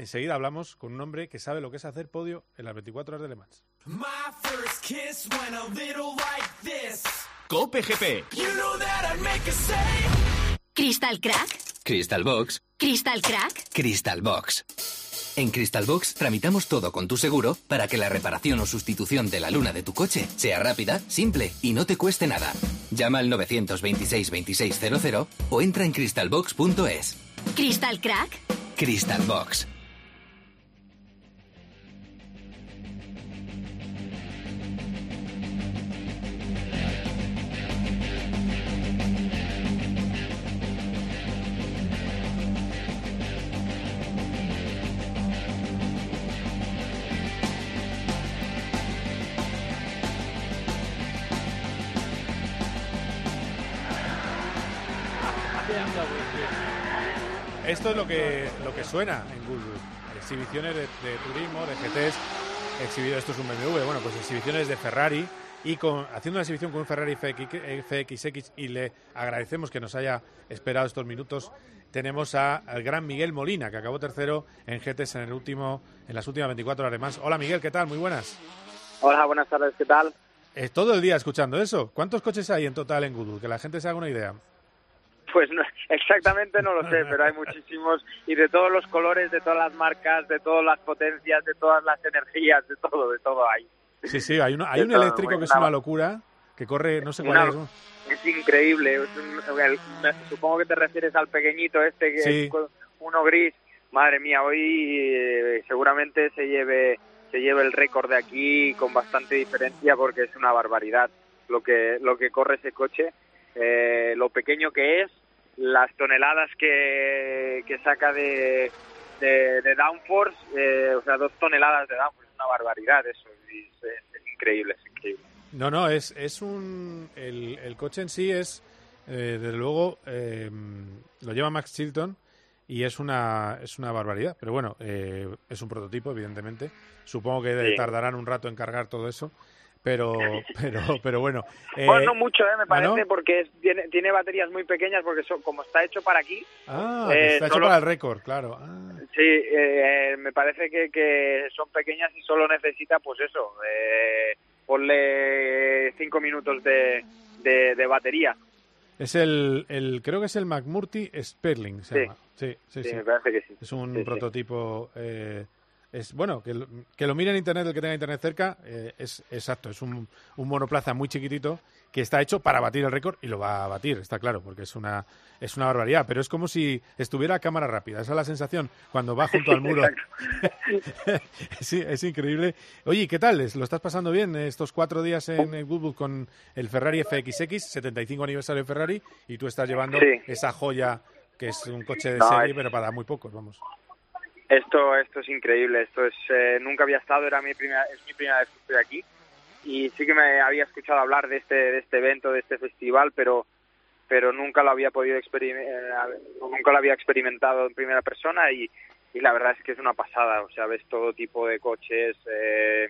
Enseguida hablamos con un hombre que sabe lo que es hacer podio en las 24 horas de Le Mans. My first kiss went a little like this. Cope GP. You know that I'd make a say. Crystal Crack. Crystal Box. Crystal Crack. Crystal Box. En Crystal Box tramitamos todo con tu seguro para que la reparación o sustitución de la luna de tu coche sea rápida, simple y no te cueste nada. Llama al 926 2600 o entra en crystalbox.es. Crystal Crack. Crystal Box. Esto es lo que, lo que suena en Google. Exhibiciones de, de turismo, de GTs, exhibido, esto es un BMW, bueno, pues exhibiciones de Ferrari y con, haciendo una exhibición con un Ferrari FX, FXX y le agradecemos que nos haya esperado estos minutos. Tenemos a- al gran Miguel Molina, que acabó tercero en GTs en, el último, en las últimas 24 horas más. Hola Miguel, ¿qué tal? Muy buenas. Hola, buenas tardes, ¿qué tal? Eh, todo el día escuchando eso. ¿Cuántos coches hay en total en Google? Que la gente se haga una idea. Pues no- *laughs* exactamente no lo sé, pero hay muchísimos y de todos los colores, de todas las marcas, de todas las potencias, de todas las energías, de todo, de todo hay. Sí, sí, hay, uno, hay un todo, eléctrico que es una- locura, que corre, no sé cuál es. Es increíble. es un- el- me- supongo que te refieres al pequeñito este, que Sí. es uno gris. Madre mía, hoy eh, seguramente se lleve se lleve el récord de aquí con bastante diferencia porque es una barbaridad lo que lo que corre ese coche, eh, lo pequeño que es, las toneladas que, que saca de, de, de downforce, eh, o sea, dos toneladas de downforce, es una barbaridad eso, y es, es increíble, es increíble. No, no, es, es un. El, el coche en sí es, eh, desde luego, eh, lo lleva Max Chilton y es una, es una barbaridad. Pero bueno, eh, es un prototipo, evidentemente. Supongo que Sí. tardarán un rato en cargar todo eso. Pero, *laughs* pero, pero bueno. eh, Bueno, no mucho, ¿eh? me ¿ah, parece, no? porque es- tiene, tiene baterías muy pequeñas, porque son, como está hecho para aquí, Ah, eh, está hecho solo- para el récord, claro. Ah, sí, eh, me parece que, que son pequeñas y solo necesita, pues eso, eh, ponle cinco minutos de, de, de batería. es el, el, creo que es el McMurty Sperling, se Sí. llama. Sí, sí, Sí, sí. me parece que sí. Es un prototipo. Es bueno que lo, que lo mire en internet el que tenga internet cerca. eh, es exacto, es un, un monoplaza muy chiquitito que está hecho para batir el récord y lo va a batir, está claro, porque es una es una barbaridad. Pero es como si estuviera a cámara rápida. Esa es la sensación cuando va junto al muro. *laughs* sí, es increíble. Oye, ¿qué tal? ¿Lo estás pasando bien estos cuatro días en el Goodwood con el Ferrari FXX, 75 aniversario de Ferrari, y tú estás llevando Sí. esa joya que es un coche de No, serie, es- pero para muy pocos, vamos. Esto, esto es increíble, esto es, eh, nunca había estado, era mi primera, es mi primera vez que estoy aquí. Y sí que me había escuchado hablar de este, de este evento, de este festival, pero, pero nunca lo había podido experimentar, nunca lo había experimentado en primera persona y, y la verdad es que es una pasada, o sea, ves todo tipo de coches, eh,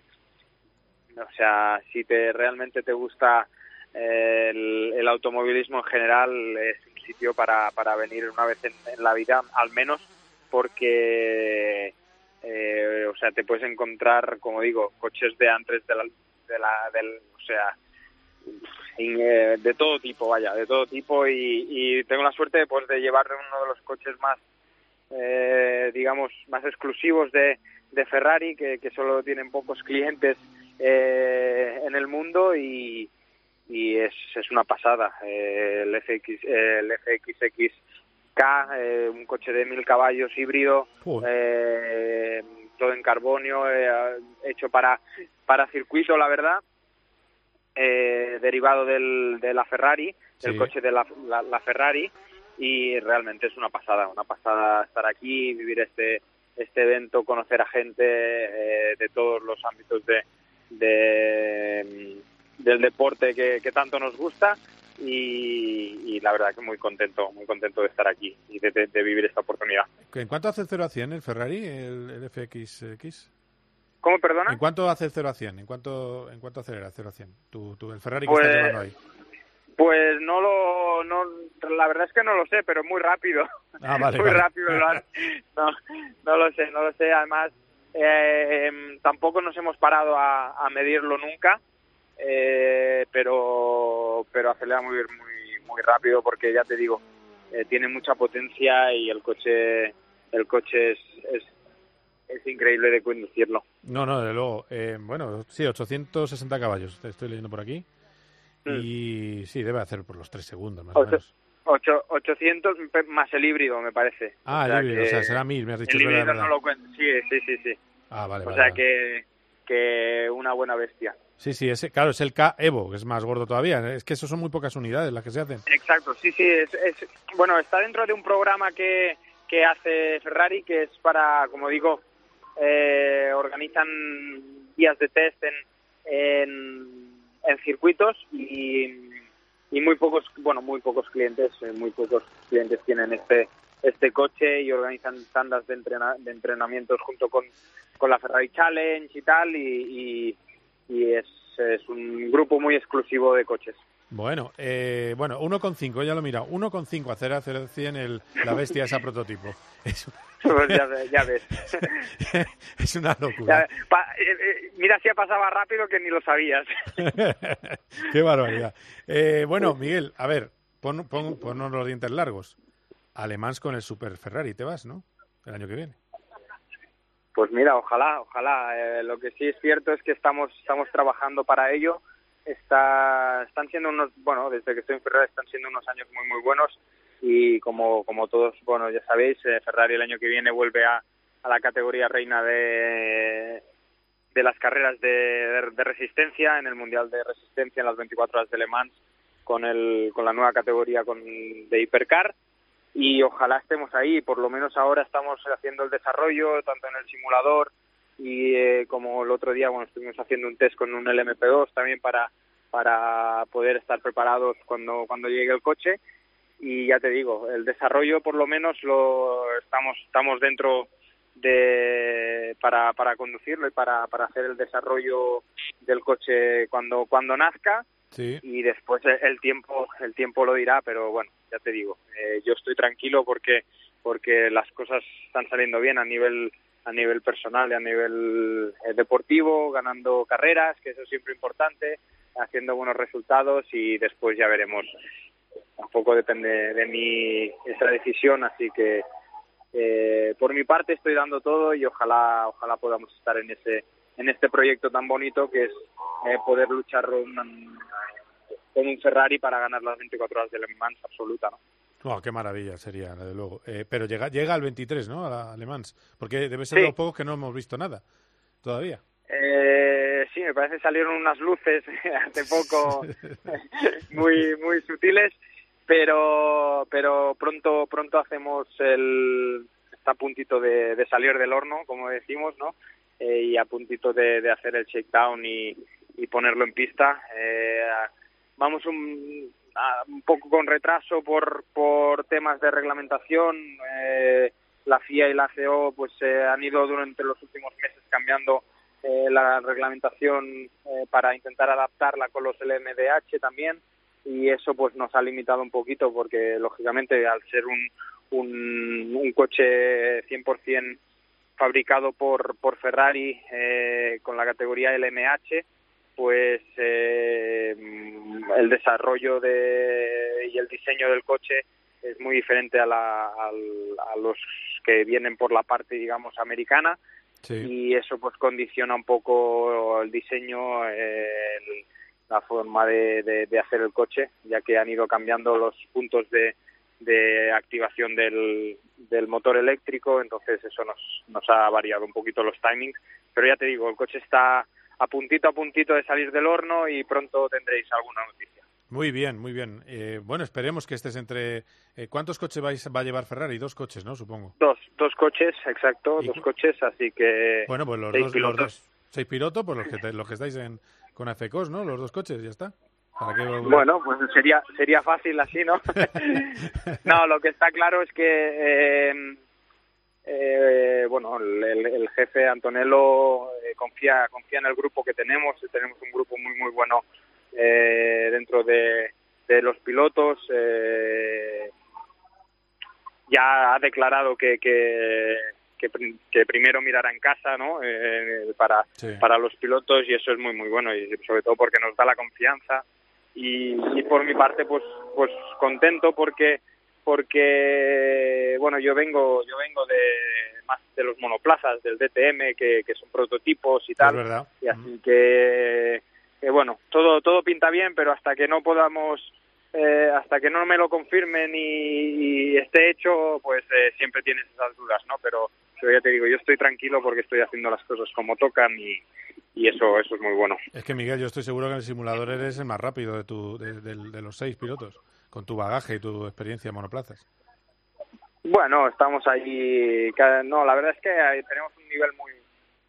o sea, si te realmente te gusta eh, el, el automovilismo en general, es un sitio para, para venir una vez en, en la vida, al menos porque eh, o sea te puedes encontrar como digo coches de antes de la, de la del o sea eh, de todo tipo vaya de todo tipo y, y tengo la suerte pues de llevar uno de los coches más eh, digamos más exclusivos de, de Ferrari que, que solo tienen pocos clientes eh, en el mundo y, y es, es una pasada eh, el FX el FXX K, eh, un coche de mil caballos híbrido, eh, todo en carbonio, eh, hecho para, para circuito, la verdad, eh, derivado del, de la Ferrari, del Sí. coche de la, la- la Ferrari, y realmente es una pasada, una pasada estar aquí, vivir este este evento, conocer a gente eh, de todos los ámbitos de, de, del deporte que, que tanto nos gusta y, y la verdad que muy contento, muy contento de estar aquí y de, de- de vivir esta oportunidad. ¿En cuánto hace el 0 a 100 el Ferrari, el, el FXX? ¿Cómo, perdona? ¿En cuánto hace el 0 a 100? ¿En cuánto, en cuánto acelera el 0 a 100? Tu, tu- el Ferrari que Pues- estás llevando ahí. Pues no lo, no, la verdad es que no lo sé, pero muy rápido. Ah, vale, *laughs* muy vale. rápido. No, no lo sé, no lo sé. Además, eh, em, tampoco nos hemos parado a, a medirlo nunca, eh, pero, pero acelera muy, muy, muy rápido porque ya te digo, eh, tiene mucha potencia y el coche, el coche es, es, es increíble de conducirlo. No, no, desde luego. Eh, bueno, sí, 860 caballos, te estoy leyendo por aquí. Y sí, debe hacer por los 3 segundos, más o Mm. Menos. ocho- 800 pe- más el híbrido, me parece. Ah, el híbrido, o sea, será 1000, me has dicho, El híbrido no lo cuento. Sí, sí, sí, sí. Ah, vale, o vale. sea vale. que, que una buena bestia. Sí, sí, ese, claro, es el K Evo, que es más gordo todavía. Es que eso son muy pocas unidades las que se hacen. Exacto, sí, sí. Es, es- bueno, está dentro de un programa que, que hace Ferrari, que es para, como digo, eh, organizan días de test en, en, en circuitos y, y muy pocos, bueno, muy pocos clientes, eh, muy pocos clientes tienen este este coche y organizan tandas de, entrena- de entrenamientos junto con, con la Ferrari Challenge y tal y, y, y es, es un grupo muy exclusivo de coches. Bueno, eh, bueno, 1,5, ya lo mira, 1,5 hacer hacer 100 el, la bestia esa prototipo. *laughs* Es, *laughs* Pues ya, ya ves. *laughs* es una locura. Ya- pa- eh, eh, mira si ha pasado rápido que ni lo sabías. Qué barbaridad. Eh, bueno, Miguel, a ver, pon, pon, ponnos los dientes largos. Alemán con el Super Ferrari, te vas, ¿no? El año que viene. Pues mira, ojalá, ojalá. Eh, lo que sí es cierto es que estamos estamos trabajando para ello. Está, están siendo unos, bueno, desde que estoy en Ferrari están siendo unos años muy muy buenos y como como todos, bueno, ya sabéis, eh, Ferrari el año que viene vuelve a, a la categoría reina de de las carreras de, de- de resistencia en el mundial de resistencia en las 24 horas de Le Mans con el con la nueva categoría con de hipercar y ojalá estemos ahí. Por lo menos ahora estamos haciendo el desarrollo, tanto en el simulador y eh, como el otro día, bueno, estuvimos haciendo un test con un LMP2 también para, para poder estar preparados cuando, cuando llegue el coche. Y ya te digo, el desarrollo por lo menos lo estamos, estamos dentro de para, para conducirlo y para, para hacer el desarrollo del coche cuando, cuando nazca Y después el- el tiempo el tiempo lo dirá pero bueno ya te digo eh, yo estoy tranquilo porque porque las cosas están saliendo bien a nivel a nivel personal y a nivel eh, deportivo ganando carreras que eso es siempre importante haciendo buenos resultados y después ya veremos. Tampoco depende de mí esa decisión así que eh, por mi parte estoy dando todo y ojalá ojalá podamos estar en ese en este proyecto tan bonito que es eh, poder luchar con un Ferrari para ganar las 24 horas de Le Mans absoluta, ¿no? Oh, qué maravilla sería, desde luego. Eh, pero llega, llega al 23, ¿no? A la Alemán. Porque debe ser Sí. de los pocos que no hemos visto nada todavía. Eh, sí, me parece que salieron unas luces *laughs* hace poco *laughs* muy muy sutiles, pero pero pronto pronto hacemos el está a puntito de, de salir del horno, como decimos, ¿no? Eh, y a puntito de, de hacer el shakedown y, y ponerlo en pista. Eh, vamos un, poco con retraso por, por temas de reglamentación. Eh, la FIA y la CO pues eh, han ido durante los últimos meses cambiando eh, la reglamentación eh, para intentar adaptarla con los LMDH también y eso pues nos ha limitado un poquito porque lógicamente al ser un, un, un coche 100% fabricado por, por Ferrari eh, con la categoría LMH pues eh, el desarrollo de, y el diseño del coche es muy diferente a, la, al- a los que vienen por la parte digamos americana. Y eso pues condiciona un poco el diseño eh, el- la forma de, de- de hacer el coche ya que han ido cambiando los puntos de, de activación del, del motor eléctrico entonces eso nos, nos ha variado un poquito los timings pero ya te digo el coche está a puntito a puntito de salir del horno y pronto tendréis alguna noticia Muy bien, muy bien. Eh, bueno, esperemos que estés entre... eh, ¿Cuántos coches vais, va a llevar Ferrari? Dos coches, ¿no? Supongo. Dos, dos coches, exacto, dos coches, así que Bueno, pues los seis dos, los dos. Seis pilotos, pues los que, te- los que estáis en, con AFECOS, ¿no? Los dos coches, ya está. ¿Para qué- Bueno, pues sería sería fácil así, ¿no? *laughs* no, lo que está claro es que, eh, eh, bueno, el, el- jefe Antonello eh, confía confía en el grupo que tenemos. Tenemos un grupo muy muy bueno eh, dentro de, de los pilotos. eh, ya ha declarado que, que, que, prim- que primero mirará en casa, ¿no? Eh, para, para los pilotos y eso es muy muy bueno y sobre todo porque nos da la confianza y, y por mi parte pues pues contento porque porque bueno yo vengo yo vengo de más de los monoplazas del DTM que, que son prototipos y tal. verdad. y así que, que, bueno todo todo pinta bien pero hasta que no podamos eh, hasta que no me lo confirmen y, y esté hecho pues eh, siempre tienes esas dudas no pero pero ya te digo yo estoy tranquilo porque estoy haciendo las cosas como tocan y, y eso eso es muy bueno Es que, Miguel, yo estoy seguro que en el simulador eres el más rápido de, tu, de, de- de los seis pilotos, con tu bagaje y tu experiencia en monoplazas. Bueno, estamos ahí. No, la verdad es que ahí tenemos un nivel muy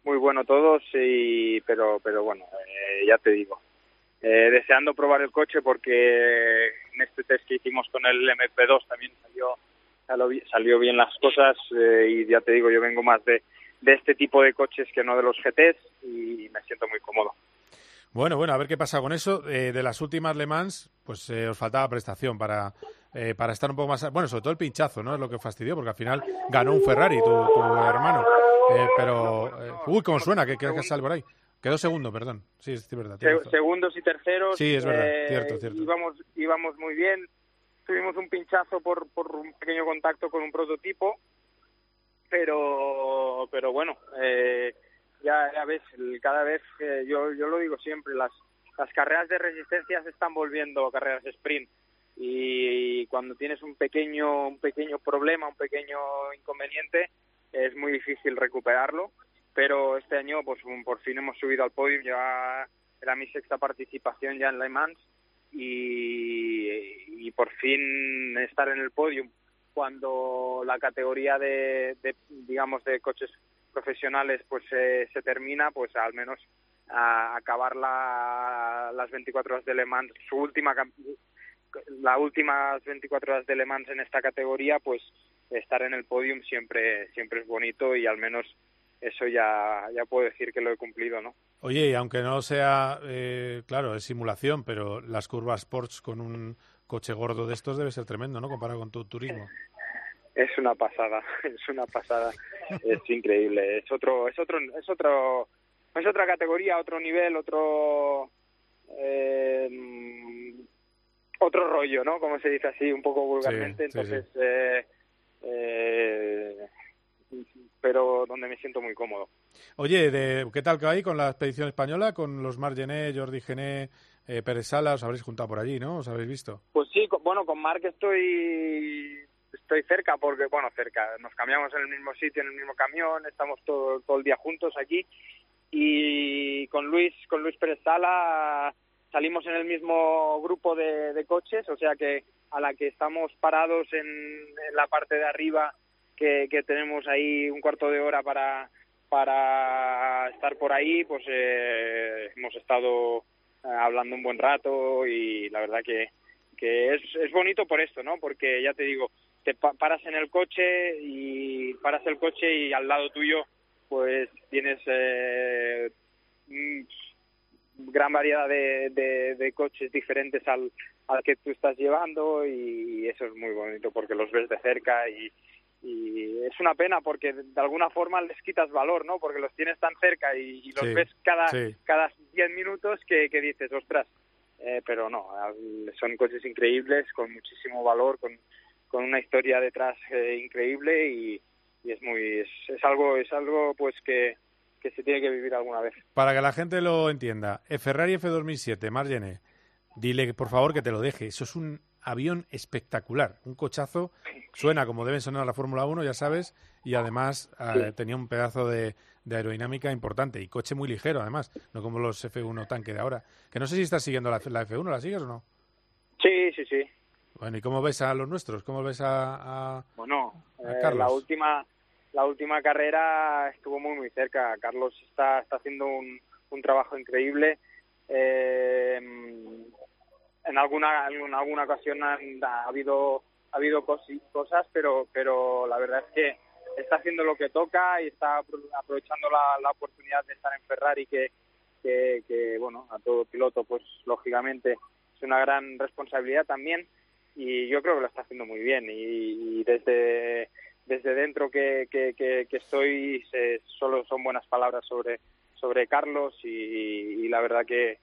muy bueno todos, y, pero pero bueno, eh, ya te digo. Eh, deseando probar el coche porque en este test que hicimos con el MP2 también salió salió bien las cosas eh, y ya te digo, yo vengo más de, de este tipo de coches que no de los GTs y me siento muy cómodo. Bueno, bueno, a ver qué pasa con eso. Eh, de las últimas Le Mans, pues eh, os faltaba prestación para, eh, para estar un poco más... Bueno, sobre todo el pinchazo, ¿no? Es lo que fastidió, porque al final ganó un Ferrari, tu, tu hermano. Eh, pero... eh, uy, cómo suena, que, que, que sale por ahí. Quedó segundo, perdón. Sí, es verdad. Se- segundos y terceros. Sí, es verdad, eh, cierto, cierto. Íbamos, íbamos muy bien. Tuvimos un pinchazo por, por un pequeño contacto con un prototipo, pero pero bueno, eh, ya, ya ves, cada vez, yo, yo lo digo siempre, las, las carreras de resistencia se están volviendo carreras sprint. Y cuando tienes un pequeño un pequeño problema, un pequeño inconveniente, es muy difícil recuperarlo, pero este año pues por fin hemos subido al podio, ya era mi sexta participación ya en Le Mans. Y, y por fin estar en el podio cuando la categoría de, digamos de coches profesionales pues se termina pues al menos a acabar la, las 24 horas de Le Mans su última las últimas 24 horas de Le Mans en esta categoría pues estar en el podium siempre siempre es bonito y al menos eso ya ya puedo decir que lo he cumplido no Oye, y aunque no sea, eh, claro, es simulación, pero las curvas Sports con un coche gordo de estos debe ser tremendo, ¿no? Comparado con tu turismo. Es una pasada, *laughs* es una pasada, es increíble, es otro, es otro, es otro, es otra categoría, otro nivel, otro, eh, otro rollo, ¿no? Como se dice así, un poco vulgarmente, Sí, sí, entonces, eh, eh, pero donde me siento muy cómodo. Oye, de, ¿qué tal que hay con la expedición española? Con los Margené, Jordi Gené, eh, Pérez Sala, os habréis juntado por allí, ¿no? ¿Os habéis visto? Pues sí, co- bueno, con Mark estoy estoy cerca porque, bueno, cerca, nos cambiamos en el mismo sitio, en el mismo camión, estamos todo, todo el día juntos aquí y con Luis, con Luis Pérez Sala salimos en el mismo grupo de, de coches, o sea que a la que estamos parados en, en la parte de arriba, que, que tenemos ahí un cuarto de hora para, para estar por ahí, pues eh, hemos estado hablando un buen rato y la verdad que, que es, es bonito por esto, ¿no? Porque ya te digo, te pa- paras en el coche y paras el coche y al lado tuyo pues tienes eh, mm, gran variedad de, de, de coches diferentes al, al que tú estás llevando y eso es muy bonito porque los ves de cerca y, y es una pena porque de alguna forma les quitas valor, ¿no? Porque los tienes tan cerca y, y los Sí, ves cada sí. cada 10 minutos que, que dices, ostras, eh, pero no, son coches increíbles, con muchísimo valor, con, con una historia detrás eh, increíble y, y es muy es, es algo es algo pues que, que se tiene que vivir alguna vez. Para que la gente lo entienda, Ferrari F2007, Margené, dile por favor que te lo deje. Eso es un avión espectacular, un cochazo. Suena como deben sonar la Fórmula 1, ya sabes, y además eh, Sí. tenía un pedazo de, de aerodinámica importante y coche muy ligero, además, no como los F1 tanque de ahora. Que no sé si estás siguiendo la, la F1, ¿la sigues o no? Sí, sí, sí. Bueno, ¿y cómo ves a los nuestros? ¿Cómo ves a, a- Bueno, a eh, Carlos? la última la última carrera estuvo muy muy cerca. Carlos está está haciendo un, un trabajo increíble. Eh, en alguna alguna ocasión han- ha habido ha habido cosas, pero pero la verdad es que está haciendo lo que toca y está apro- aprovechando la, la oportunidad de estar en Ferrari que, que que bueno a todo piloto pues lógicamente es una gran responsabilidad también. Y yo creo que lo está haciendo muy bien. Y, y desde desde dentro que, que, que, que estoy se- solo son buenas palabras sobre sobre Carlos y, y la verdad que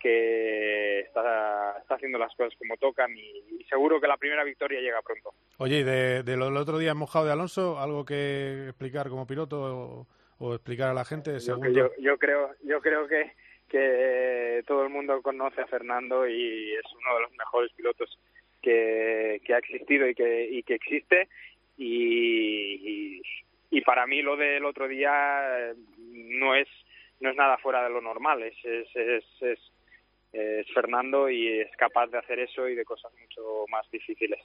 que está, está haciendo las cosas como tocan y, y seguro que la primera victoria llega pronto. Oye, y de, de lo del otro día mojado de Alonso, ¿algo que explicar como piloto o, o explicar a la gente? Yo, yo, yo creo yo creo que que todo el mundo conoce a Fernando y es uno de los mejores pilotos que, que ha existido y que y que existe y, y, y para mí lo del otro día no es no es nada fuera de lo normal es es, es, es, es Fernando y es capaz de hacer eso y de cosas mucho más difíciles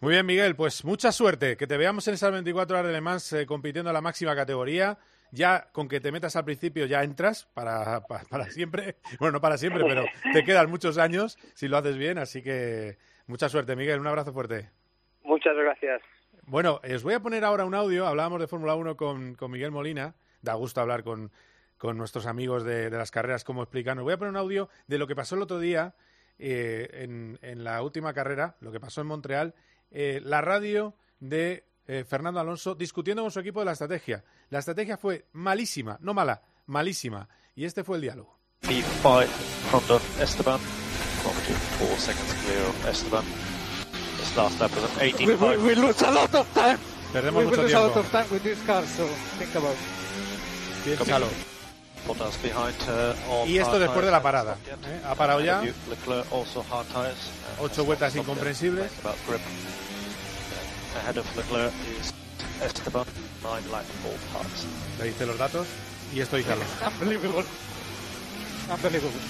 Muy bien, Miguel, pues mucha suerte. Que te veamos en esas 24 horas de Le Mans eh, compitiendo en la máxima categoría. Ya con que te metas al principio ya entras para, pa- para, siempre. *laughs* Bueno, no para siempre, pero te *laughs* quedan muchos años si lo haces bien. Así que mucha suerte, Miguel. Un abrazo fuerte. muchas gracias Bueno, eh, os voy a poner ahora un audio. Hablábamos de Fórmula 1 con, con Miguel Molina. Da gusto hablar con, con nuestros amigos de, de las carreras, cómo explican. Os voy a poner un audio de lo que pasó el otro día eh, en, en la última carrera, lo que pasó en Montreal. eh, la radio de eh, Fernando Alonso discutiendo con su equipo de la estrategia. La estrategia fue malísima, no mala, malísima. Y este fue el diálogo. P5 Honda Esteban. Kilometer four seconds clear of Esteban. This last lap was an 18 We, we, we lose a lot of time. Perdemos we mucho lose a lot tiempo. of time with this car, so think about Piénsalo. Y esto después de la parada. ¿eh? Ha parado ya. Tires. Ocho vueltas incomprensibles. Parts. Le dice los datos y esto dice.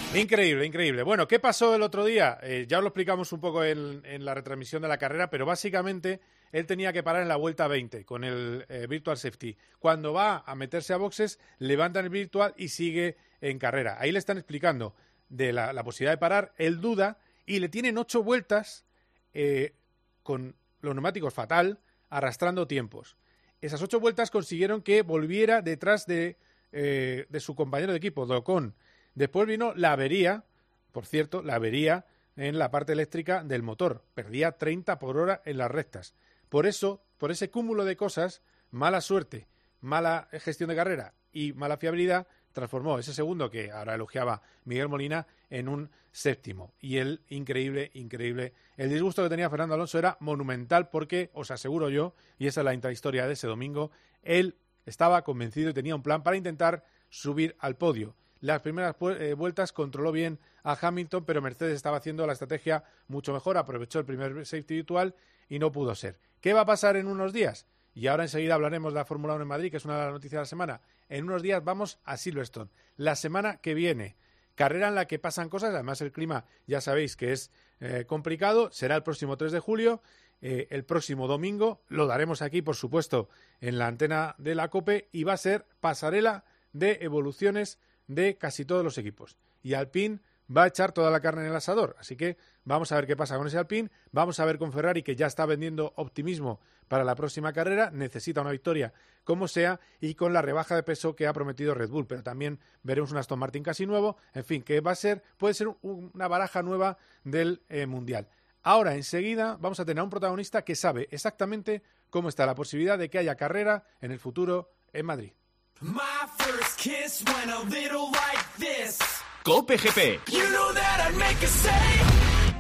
*laughs* Increíble, increíble. Bueno, ¿qué pasó el otro día? Eh, ya os lo explicamos un poco en, en la retransmisión de la carrera, pero básicamente él tenía que parar en la vuelta 20 con el eh, Virtual Safety. Cuando va a meterse a boxes, levantan el Virtual y sigue en carrera. Ahí le están explicando de la, posibilidad de parar. Él duda y le tienen ocho vueltas eh, con los neumáticos fatal, arrastrando tiempos. Esas ocho vueltas consiguieron que volviera detrás de, eh, su compañero de equipo, Docon. Después vino la avería, por cierto, la avería en la parte eléctrica del motor. Perdía 30 por hora en las rectas. Por eso, por ese cúmulo de cosas, mala suerte, mala gestión de carrera y mala fiabilidad, transformó ese segundo que ahora elogiaba Miguel Molina en un séptimo. Y el increíble, increíble. El disgusto que tenía Fernando Alonso era monumental porque, os aseguro yo, y esa es la intrahistoria de ese domingo, él estaba convencido y tenía un plan para intentar subir al podio. Las primeras eh, vueltas controló bien a Hamilton, pero Mercedes estaba haciendo la estrategia mucho mejor, aprovechó el primer safety virtual y no pudo ser. ¿Qué va a pasar en unos días? Y ahora enseguida hablaremos de la Fórmula 1 en Madrid, que es una de las noticias de la semana. En unos días vamos a Silverstone. La semana que viene, carrera en la que pasan cosas, además el clima ya sabéis que es eh, complicado, será el próximo 3 de julio, eh, el próximo domingo, lo daremos aquí, por supuesto, en la antena de la COPE y va a ser pasarela de evoluciones de casi todos los equipos. Y Alpine va a echar toda la carne en el asador. Así que vamos a ver qué pasa con ese Alpine. Vamos a ver con Ferrari, que ya está vendiendo optimismo para la próxima carrera. Necesita una victoria como sea. Y con la rebaja de peso que ha prometido Red Bull. Pero también veremos un Aston Martin casi nuevo. En fin, que va a ser, puede ser un- una baraja nueva del eh, Mundial. Ahora, enseguida, vamos a tener a un protagonista que sabe exactamente cómo está la posibilidad de que haya carrera en el futuro en Madrid. My first kiss went a little like this. Cope GP. You know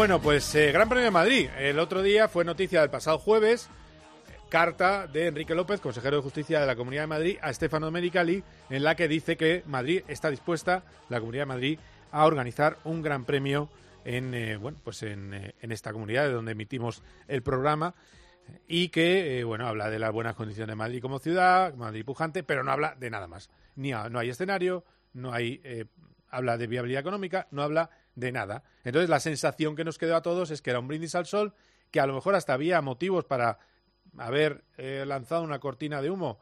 Bueno, pues eh, Gran Premio de Madrid. El otro día fue noticia del pasado jueves, carta de Enrique López, consejero de Justicia de la Comunidad de Madrid, a Stefano Domenicali, en la que dice que Madrid está dispuesta, la Comunidad de Madrid, a organizar un Gran Premio en, eh, bueno, pues en, eh, en esta comunidad de donde emitimos el programa y que, eh, bueno, habla de las buenas condiciones de Madrid como ciudad, Madrid pujante, pero no habla de nada más. Ni no hay escenario, no hay, habla de viabilidad económica, no habla de nada. Entonces la sensación que nos quedó a todos es que era un brindis al sol, que a lo mejor hasta había motivos para haber eh, lanzado una cortina de humo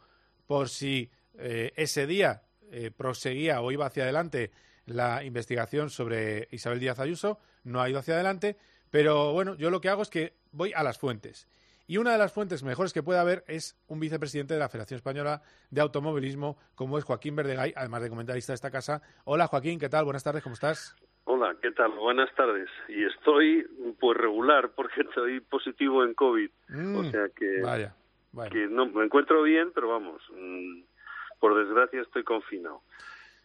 por si eh, ese día eh, proseguía o iba hacia adelante la investigación sobre Isabel Díaz Ayuso, no ha ido hacia adelante, pero bueno, yo lo que hago es que voy a las fuentes. Y una de las fuentes mejores que puede haber es un vicepresidente de la Federación Española de Automovilismo, como es Joaquín Verdegay, además de comentarista de esta casa. Hola Joaquín, ¿qué tal? Buenas tardes, ¿cómo estás? Hola, ¿qué tal? Buenas tardes. Y estoy pues regular porque *laughs* estoy positivo en COVID. Mm, o sea que, Vaya, vaya. que no me encuentro bien, pero vamos, mm, por desgracia estoy confinado.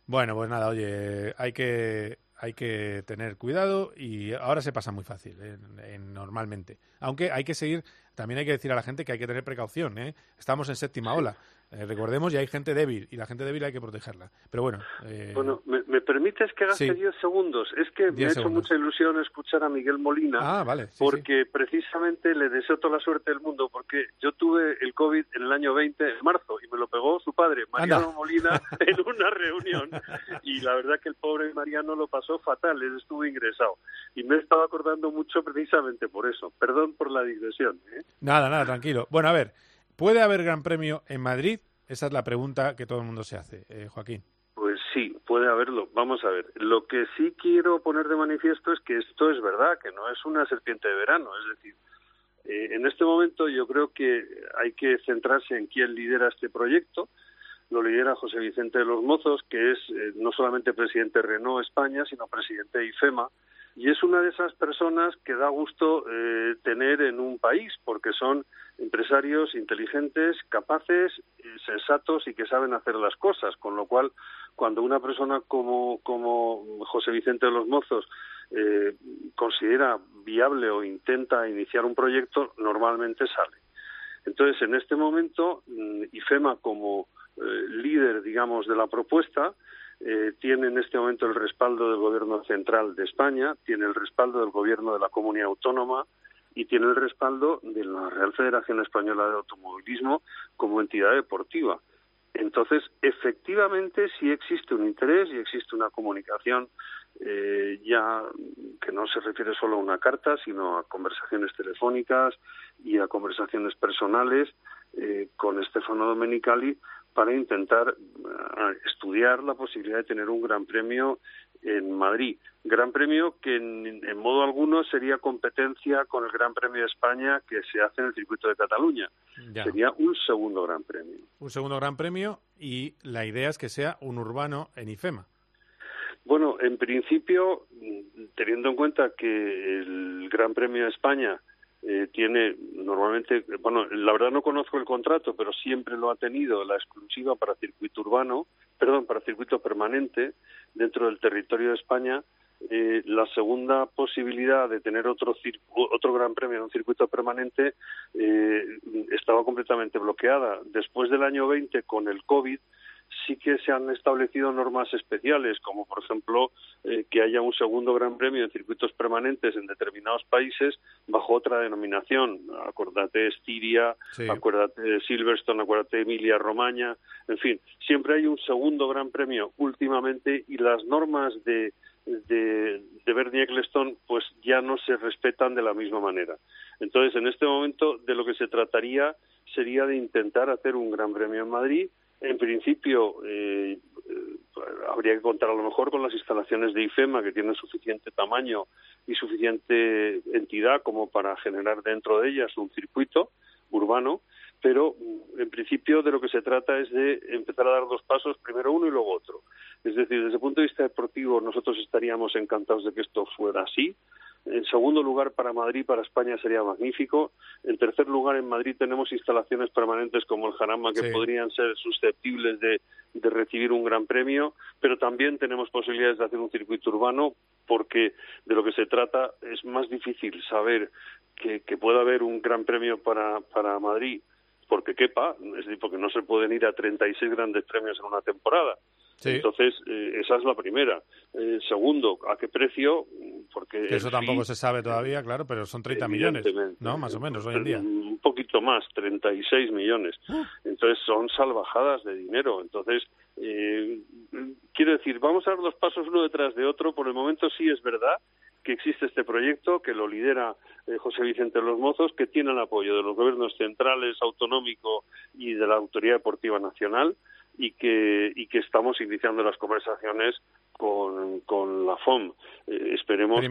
Bueno, pues nada, oye, hay que, hay que tener cuidado y ahora se pasa muy fácil, ¿eh? en- normalmente. Aunque hay que seguir, también hay que decir a la gente que hay que tener precaución, ¿eh? Estamos en séptima ola. Eh, recordemos, y hay gente débil, y la gente débil hay que protegerla. Pero bueno, eh, Bueno, ¿me, me permites que gaste Sí. 10 segundos? Es que me 10 ha hecho segundos. mucha ilusión escuchar a Miguel Molina. Ah, vale, sí, porque precisamente le deseo toda la suerte del mundo, porque yo tuve el COVID en el año 20, en marzo, y me lo pegó su padre, Mariano Anda. Molina, *laughs* en una reunión. Y la verdad que el pobre Mariano lo pasó fatal, él estuvo ingresado. Y me he estado acordando mucho precisamente por eso. Perdón por la digresión. ¿eh? nada, nada, tranquilo. Bueno, a ver, ¿puede haber Gran Premio en Madrid? Esa es la pregunta que todo el mundo se hace, eh, Joaquín. Pues sí, puede haberlo. Vamos a ver. Lo que sí quiero poner de manifiesto es que esto es verdad, que no es una serpiente de verano. Es decir, eh, en este momento yo creo que hay que centrarse en quién lidera este proyecto. Lo lidera José Vicente de los Mozos, que es eh, no solamente presidente de Renault España, sino presidente de IFEMA. Y es una de esas personas que da gusto eh, tener en un país, porque son empresarios inteligentes, capaces, eh, sensatos y que saben hacer las cosas. Con lo cual, cuando una persona como, como José Vicente de los Mozos eh, considera viable o intenta iniciar un proyecto, normalmente sale. Entonces, en este momento, mm, IFEMA como eh, líder, digamos, de la propuesta, eh, tiene en este momento el respaldo del Gobierno Central de España, tiene el respaldo del Gobierno de la Comunidad Autónoma y tiene el respaldo de la Real Federación Española de Automovilismo como entidad deportiva. Entonces, efectivamente, sí existe un interés y existe una comunicación eh, ya que no se refiere solo a una carta, sino a conversaciones telefónicas y a conversaciones personales eh, con Stefano Domenicali para intentar eh, estudiar la posibilidad de tener un gran premio en Madrid. Gran premio que en, en modo alguno sería competencia con el Gran Premio de España que se hace en el circuito de Cataluña. Ya. Sería un segundo Gran Premio. Un segundo Gran Premio y la idea es que sea un urbano en IFEMA. Bueno, en principio, teniendo en cuenta que el Gran Premio de España eh, tiene normalmente, bueno, la verdad no conozco el contrato, pero siempre lo ha tenido la exclusiva para circuito urbano, perdón, para circuito permanente dentro del territorio de España. Eh, la segunda posibilidad de tener otro otro gran premio en un circuito permanente eh, estaba completamente bloqueada. Después del año 20, con el COVID, sí que se han establecido normas especiales, como por ejemplo eh, que haya un segundo gran premio en circuitos permanentes en determinados países bajo otra denominación. Acuérdate de Estiria, Sí. acuérdate de Silverstone, acuérdate de Emilia Romagna, en fin, siempre hay un segundo gran premio últimamente y las normas de de, de Bernie Eccleston pues ya no se respetan de la misma manera. Entonces, en este momento de lo que se trataría sería de intentar hacer un gran premio en Madrid. En principio, eh, eh, habría que contar a lo mejor con las instalaciones de IFEMA que tienen suficiente tamaño y suficiente entidad como para generar dentro de ellas un circuito urbano, pero mm, en principio de lo que se trata es de empezar a dar dos pasos, primero uno y luego otro. Es decir, desde el punto de vista deportivo nosotros estaríamos encantados de que esto fuera así. En segundo lugar, para Madrid, para España sería magnífico. En tercer lugar, en Madrid tenemos instalaciones permanentes como el Jarama que Sí. podrían ser susceptibles de, de recibir un gran premio, pero también tenemos posibilidades de hacer un circuito urbano porque de lo que se trata es más difícil saber que, que pueda haber un gran premio para, para Madrid porque quepa, es decir, porque no se pueden ir a 36 grandes premios en una temporada. Sí. Entonces, eh, esa es la primera. Eh, segundo, ¿a qué precio? Porque Que eso tampoco se sabe todavía, claro, pero son 30 millones. ¿no? Más o menos hoy en día. un poquito más, 36 millones. Entonces son salvajadas de dinero. Entonces, eh, quiero decir, vamos a dar los pasos uno detrás de otro. Por el momento sí es verdad que existe este proyecto, que lo lidera eh, José Vicente Los Mozos, que tiene el apoyo de los gobiernos centrales, autonómico y de la Autoridad Deportiva Nacional y que, y que estamos iniciando las conversaciones con, con la FOM. Eh, esperemos que,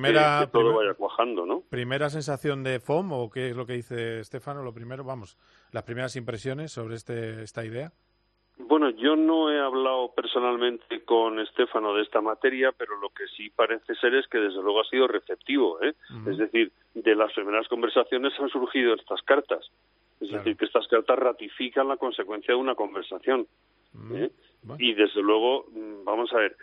todo primer- vaya cuajando, ¿no? ¿Primera sensación de FOM o qué es lo que dice Estefano? Lo primero, vamos, las primeras impresiones sobre este, esta idea. Bueno, yo no he hablado personalmente con Estefano de esta materia, pero lo que sí parece ser es que desde luego ha sido receptivo. ¿eh? Es decir, de las primeras conversaciones han surgido estas cartas. Es decir, que estas cartas ratifican la consecuencia de una conversación. ¿eh? Y desde luego, mm, vamos a ver,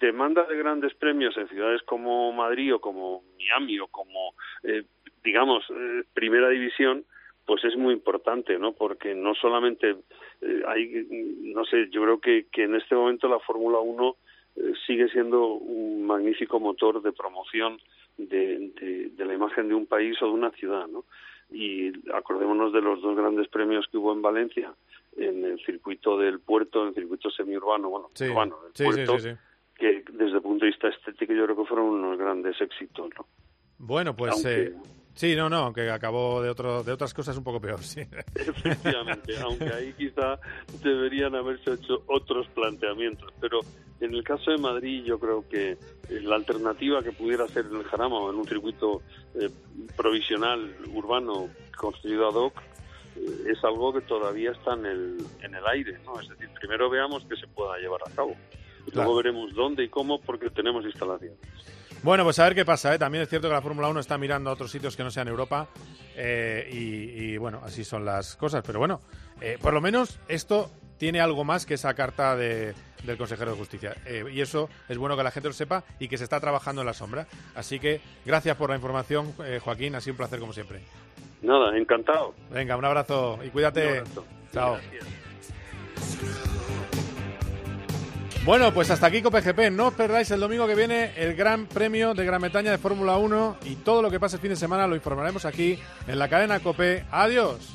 demanda de grandes premios en ciudades como Madrid o como Miami o como, eh, digamos, eh, primera división, pues es muy importante, ¿no? Porque no solamente eh, hay, no sé, yo creo que, que en este momento la Fórmula 1 eh, sigue siendo un magnífico motor de promoción de, de, de la imagen de un país o de una ciudad, ¿no? Y acordémonos de los dos grandes premios que hubo en Valencia, en el circuito del puerto, en el circuito semiurbano, bueno, Sí, urbano, del sí, puerto, sí. que desde el punto de vista estético yo creo que fueron unos grandes éxitos, ¿no? Bueno, pues Aunque- eh, sí, no, no, aunque acabó de otro, de otras cosas un poco peor, sí. Efectivamente, *laughs* aunque ahí quizá deberían haberse hecho otros planteamientos, pero en el caso de Madrid yo creo que eh, la alternativa que pudiera ser en el Jarama o en un circuito eh, provisional urbano construido ad hoc eh, es algo que todavía está en el, en el aire, ¿no? Es decir, primero veamos que se pueda llevar a cabo. Y Claro. Luego veremos dónde y cómo porque tenemos instalación. Bueno, pues a ver qué pasa. ¿eh? También es cierto que la Fórmula 1 está mirando a otros sitios que no sean Europa eh, y, y, bueno, así son las cosas. Pero bueno, eh, por lo menos esto tiene algo más que esa carta de- del consejero de justicia. Y eso es bueno que la gente lo sepa y que se está trabajando en la sombra. Así que gracias por la información, Joaquín. Ha sido un placer como siempre. Nada, encantado. Venga, un abrazo y cuídate. Un abrazo. Chao. Bueno, pues hasta aquí COPGP. No os perdáis el domingo que viene el Gran Premio de Gran Bretaña de Fórmula 1 y todo lo que pase el fin de semana lo informaremos aquí en la cadena COPE. Adiós.